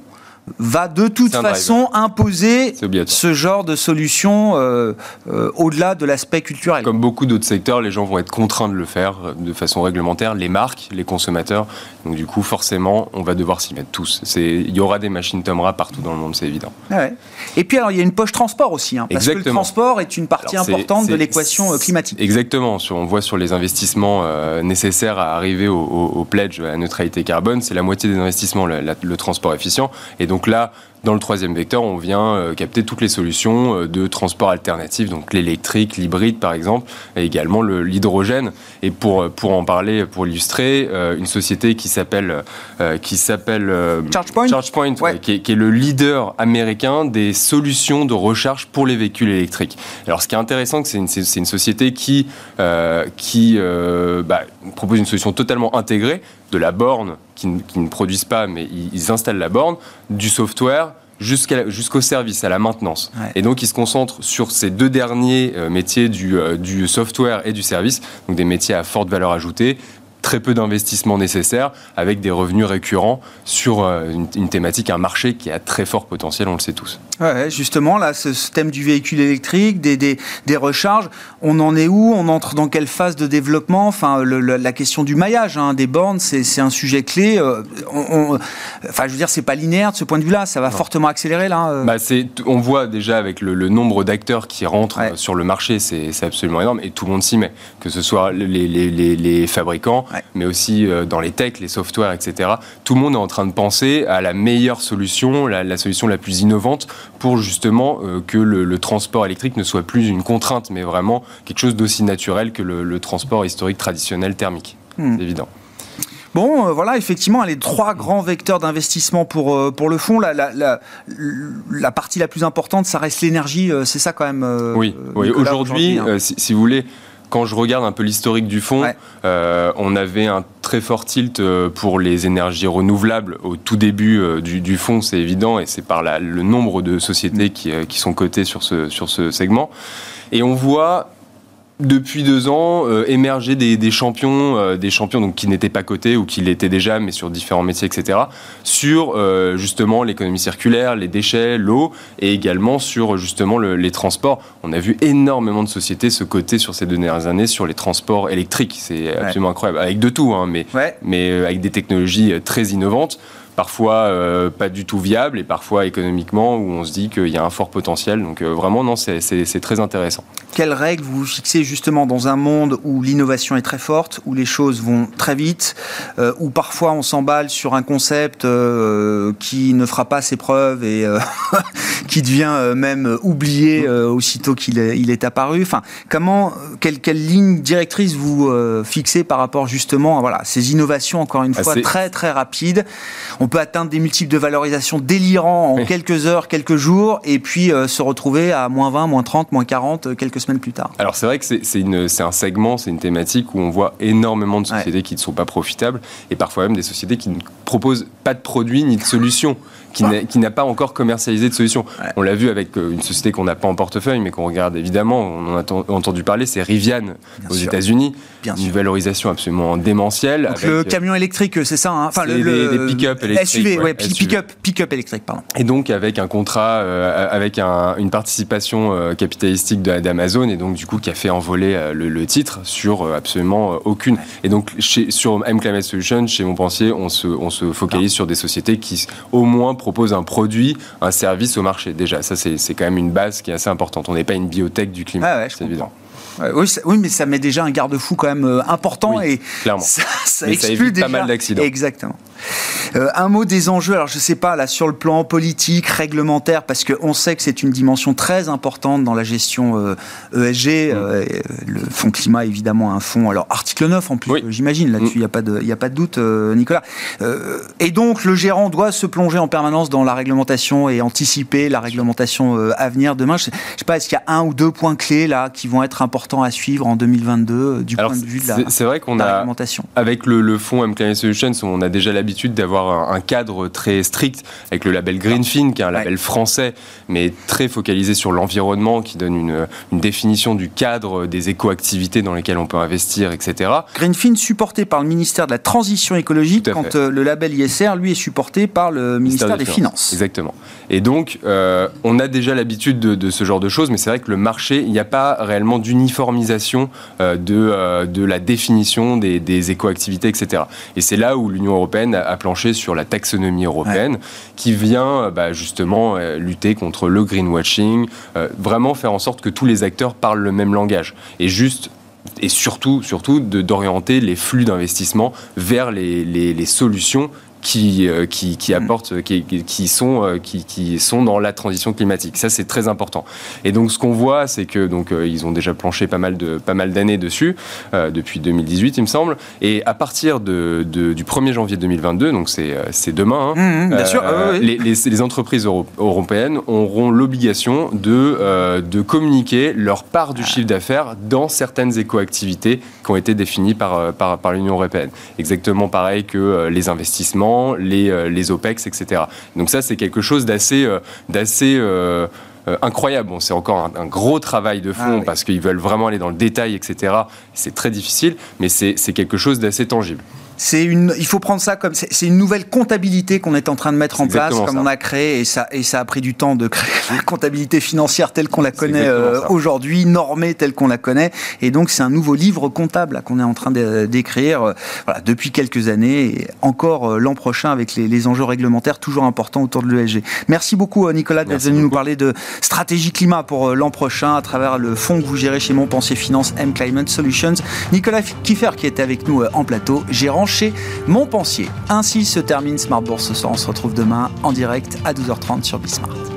va de toute façon imposer ce genre de solution euh, euh, au-delà de l'aspect culturel. Comme beaucoup d'autres secteurs, les gens vont être contraints de le faire euh, de façon réglementaire, les marques, les consommateurs. Donc du coup, forcément, on va devoir s'y mettre tous. Il y aura des machines Tomra partout dans le monde, c'est évident. Ah Et puis alors, il y a une poche transport aussi, hein, parce que le transport est une partie importante de l'équation climatique. Exactement. on voit sur les investissements nécessaires à arriver au, pledge à neutralité carbone, c'est la moitié des investissements, le transport efficient. Et donc donc là, dans le troisième vecteur, on vient euh, capter toutes les solutions euh, de transport alternatif, donc l'électrique, l'hybride par exemple, et également l'hydrogène. Et pour, euh, pour en parler, pour illustrer, une société qui s'appelle qui s'appelle ChargePoint, ChargePoint qui, est, le leader américain des solutions de recharge pour les véhicules électriques. Alors ce qui est intéressant, c'est une, une, société qui, qui bah, propose une solution totalement intégrée de la borne qui, ne produisent pas, mais ils, installent la borne, du software jusqu'au service, à la maintenance. Et donc, ils se concentrent sur ces deux derniers euh, métiers du, euh, du, software et du service, donc des métiers à forte valeur ajoutée, très peu d'investissements nécessaires, avec des revenus récurrents sur euh, une, thématique, un marché qui a très fort potentiel, on le sait tous. Ouais, justement, là, ce, thème du véhicule électrique, des, des, des, recharges, on en est où? On entre dans quelle phase de développement? Enfin, la question du maillage hein, des bornes, c'est un sujet clé. Euh, on, enfin, je veux dire, c'est pas linéaire de ce point de vue-là. Ça va fortement accélérer là. Euh. Bah, on voit déjà avec le, nombre d'acteurs qui rentrent sur le marché, c'est absolument énorme, et tout le monde s'y met, que ce soit les, les, les fabricants, mais aussi euh, dans les techs, les softwares, etc. Tout le monde est en train de penser à la meilleure solution, la, solution la plus innovante pour justement euh, que le, transport électrique ne soit plus une contrainte, mais vraiment quelque chose d'aussi naturel que le, transport historique traditionnel thermique. Hmm. C'est évident. Bon, euh, voilà, effectivement, les trois grands vecteurs d'investissement pour, pour le fonds. La, la, la, partie la plus importante, ça reste l'énergie, c'est ça quand même. oui, oui. aujourd'hui, hein. si, vous voulez, quand je regarde un peu l'historique du fonds, euh, on avait un très fort tilt euh, pour les énergies renouvelables au tout début euh, du, fonds, c'est évident, et c'est par le nombre de sociétés qui, qui, sont cotées sur ce, sur ce segment. Et on voit depuis deux ans euh, émerger des, champions, euh, des champions donc qui n'étaient pas cotés ou qui l'étaient déjà, mais sur différents métiers, etc. Sur euh, justement l'économie circulaire, les déchets, l'eau, et également sur justement les transports. On a vu énormément de sociétés se coter sur ces deux dernières années sur les transports électriques. C'est absolument incroyable, avec de tout, hein, mais, mais avec des technologies très innovantes parfois euh, pas du tout viable et parfois économiquement où on se dit qu'il y a un fort potentiel. Donc euh, vraiment, non, c'est très intéressant. Quelles règles vous fixez justement dans un monde où l'innovation est très forte, où les choses vont très vite, euh, où parfois on s'emballe sur un concept qui ne fera pas ses preuves et qui devient même oublié aussitôt qu'il est, il est apparu? Enfin, comment, quelle, quelle ligne directrice vous fixez par rapport justement à voilà, ces innovations encore une ah, fois très très rapides? On peut atteindre des multiples de valorisation délirants en quelques heures, quelques jours, et puis euh, se retrouver à moins 20, moins 30, moins 40 euh, quelques semaines plus tard. Alors c'est vrai que c'est un segment, c'est une thématique où on voit énormément de sociétés qui ne sont pas profitables, et parfois même des sociétés qui ne proposent pas de produits ni de solutions qui n'a pas encore commercialisé de solution. On l'a vu avec euh, une société qu'on n'a pas en portefeuille, mais qu'on regarde évidemment, on en a entendu parler, c'est Rivian aux États-Unis. Bien une valorisation absolument démentielle. Donc le camion électrique, c'est ça hein Enfin, le, des- le- des pick-up électriques, SUV, ouais, ouais, pick-up, électrique, pardon. Et donc avec un contrat, euh, avec un- une participation euh, capitalistique d'Amazon, et donc du coup qui a fait envoler euh, le, le titre sur euh, absolument euh, aucune. Et donc chez, sur M Climate Solutions, chez Montpensier, on se, on se focalise sur des sociétés qui au moins proposent un produit, un service au marché. Déjà, ça c'est quand même une base qui est assez importante. On n'est pas une biotech du climat. Ah ouais, c'est évident. Oui, ça- oui, mais ça met déjà un garde-fou quand même euh, important Oui, et clairement. ça, ça Mais ça exclut évite pas déjà. mal d'accidents. Exactement. Euh, un mot des enjeux. Alors je sais pas là sur le plan politique, réglementaire, parce que on sait que c'est une dimension très importante dans la gestion euh, ESG. Mm. euh, et, euh, le fonds climat évidemment un fonds. Alors article 9 en plus, Oui. j'imagine là-dessus. Il Mm. n'y a pas de, il y a pas de doute, Nicolas. Et donc le gérant doit se plonger en permanence dans la réglementation et anticiper la réglementation à venir demain. Je je sais pas, est-ce qu'il y a un ou deux points clés là qui vont être importants à suivre en 2022 euh, du Alors point de vue de la, c'est vrai qu'on a réglementation Avec le, le fonds M Climate Solutions, on a déjà l'habitude d'avoir un, un cadre très strict avec le label Greenfin, qui est un label français, mais très focalisé sur l'environnement, qui donne une, une définition du cadre des éco-activités dans lesquelles on peut investir, etc. Greenfin supporté par le ministère de la Transition écologique, quand euh, le label ISR, lui, est supporté par le ministère des, Finances. Exactement. Et donc, euh, on a déjà l'habitude de, de ce genre de choses, mais c'est vrai que le marché, il n'y a pas réellement d'uniformisation euh, de, euh, de la définition des, des éco-activités, etc. Et c'est là où l'Union européenne a, a planché sur la taxonomie européenne, qui vient euh, bah, justement lutter contre le greenwashing, vraiment faire en sorte que tous les acteurs parlent le même langage. Et juste et surtout, surtout d'orienter les flux d'investissement vers les, les- les solutions qui, euh, qui, qui apportent, qui, qui- qui sont, euh, qui, qui sont dans la transition climatique. Ça, c'est très important. Et donc, ce qu'on voit, c'est que donc euh, ils ont déjà planché pas mal de pas mal d'années dessus euh, depuis 2018, il me semble. Et à partir de, de- du 1er janvier 2022, donc c'est euh, demain. hein, Mmh, mmh, sûr, euh, les, les- les entreprises euro- européennes auront l'obligation de, euh, de communiquer leur part Ah. du chiffre d'affaires dans certaines éco-activités qui ont été définies par, euh, par, par l'Union européenne. Exactement pareil que euh, les investissements, les, euh, les OPEX, etc. Donc ça, c'est quelque chose d'assez euh, d'assez euh, euh, incroyable. Bon, c'est encore un, un gros travail de fond Ah oui. parce qu'ils veulent vraiment aller dans le détail, etc. C'est très difficile, mais c'est quelque chose d'assez tangible. C'est une, il faut prendre ça comme c'est une nouvelle comptabilité qu'on est en train de mettre en place, comme ça. on a créé, et ça, et ça a pris du temps de créer la comptabilité financière telle qu'on la connaît euh, aujourd'hui, normée telle qu'on la connaît, et donc c'est un nouveau livre comptable qu'on est en train d'écrire, euh, voilà, depuis quelques années, et encore euh, l'an prochain avec les, les enjeux réglementaires toujours importants autour de l'ESG. Merci beaucoup Nicolas d'être venu nous parler de stratégie climat pour l'an prochain à travers le fonds que vous gérez chez Montpensier Finance M Climate Solutions. Nicolas Kiffer qui était avec nous en plateau, gérant chez Montpensier. Ainsi se termine Smart Bourse ce soir. On se retrouve demain en direct à 12h30 sur Bismart.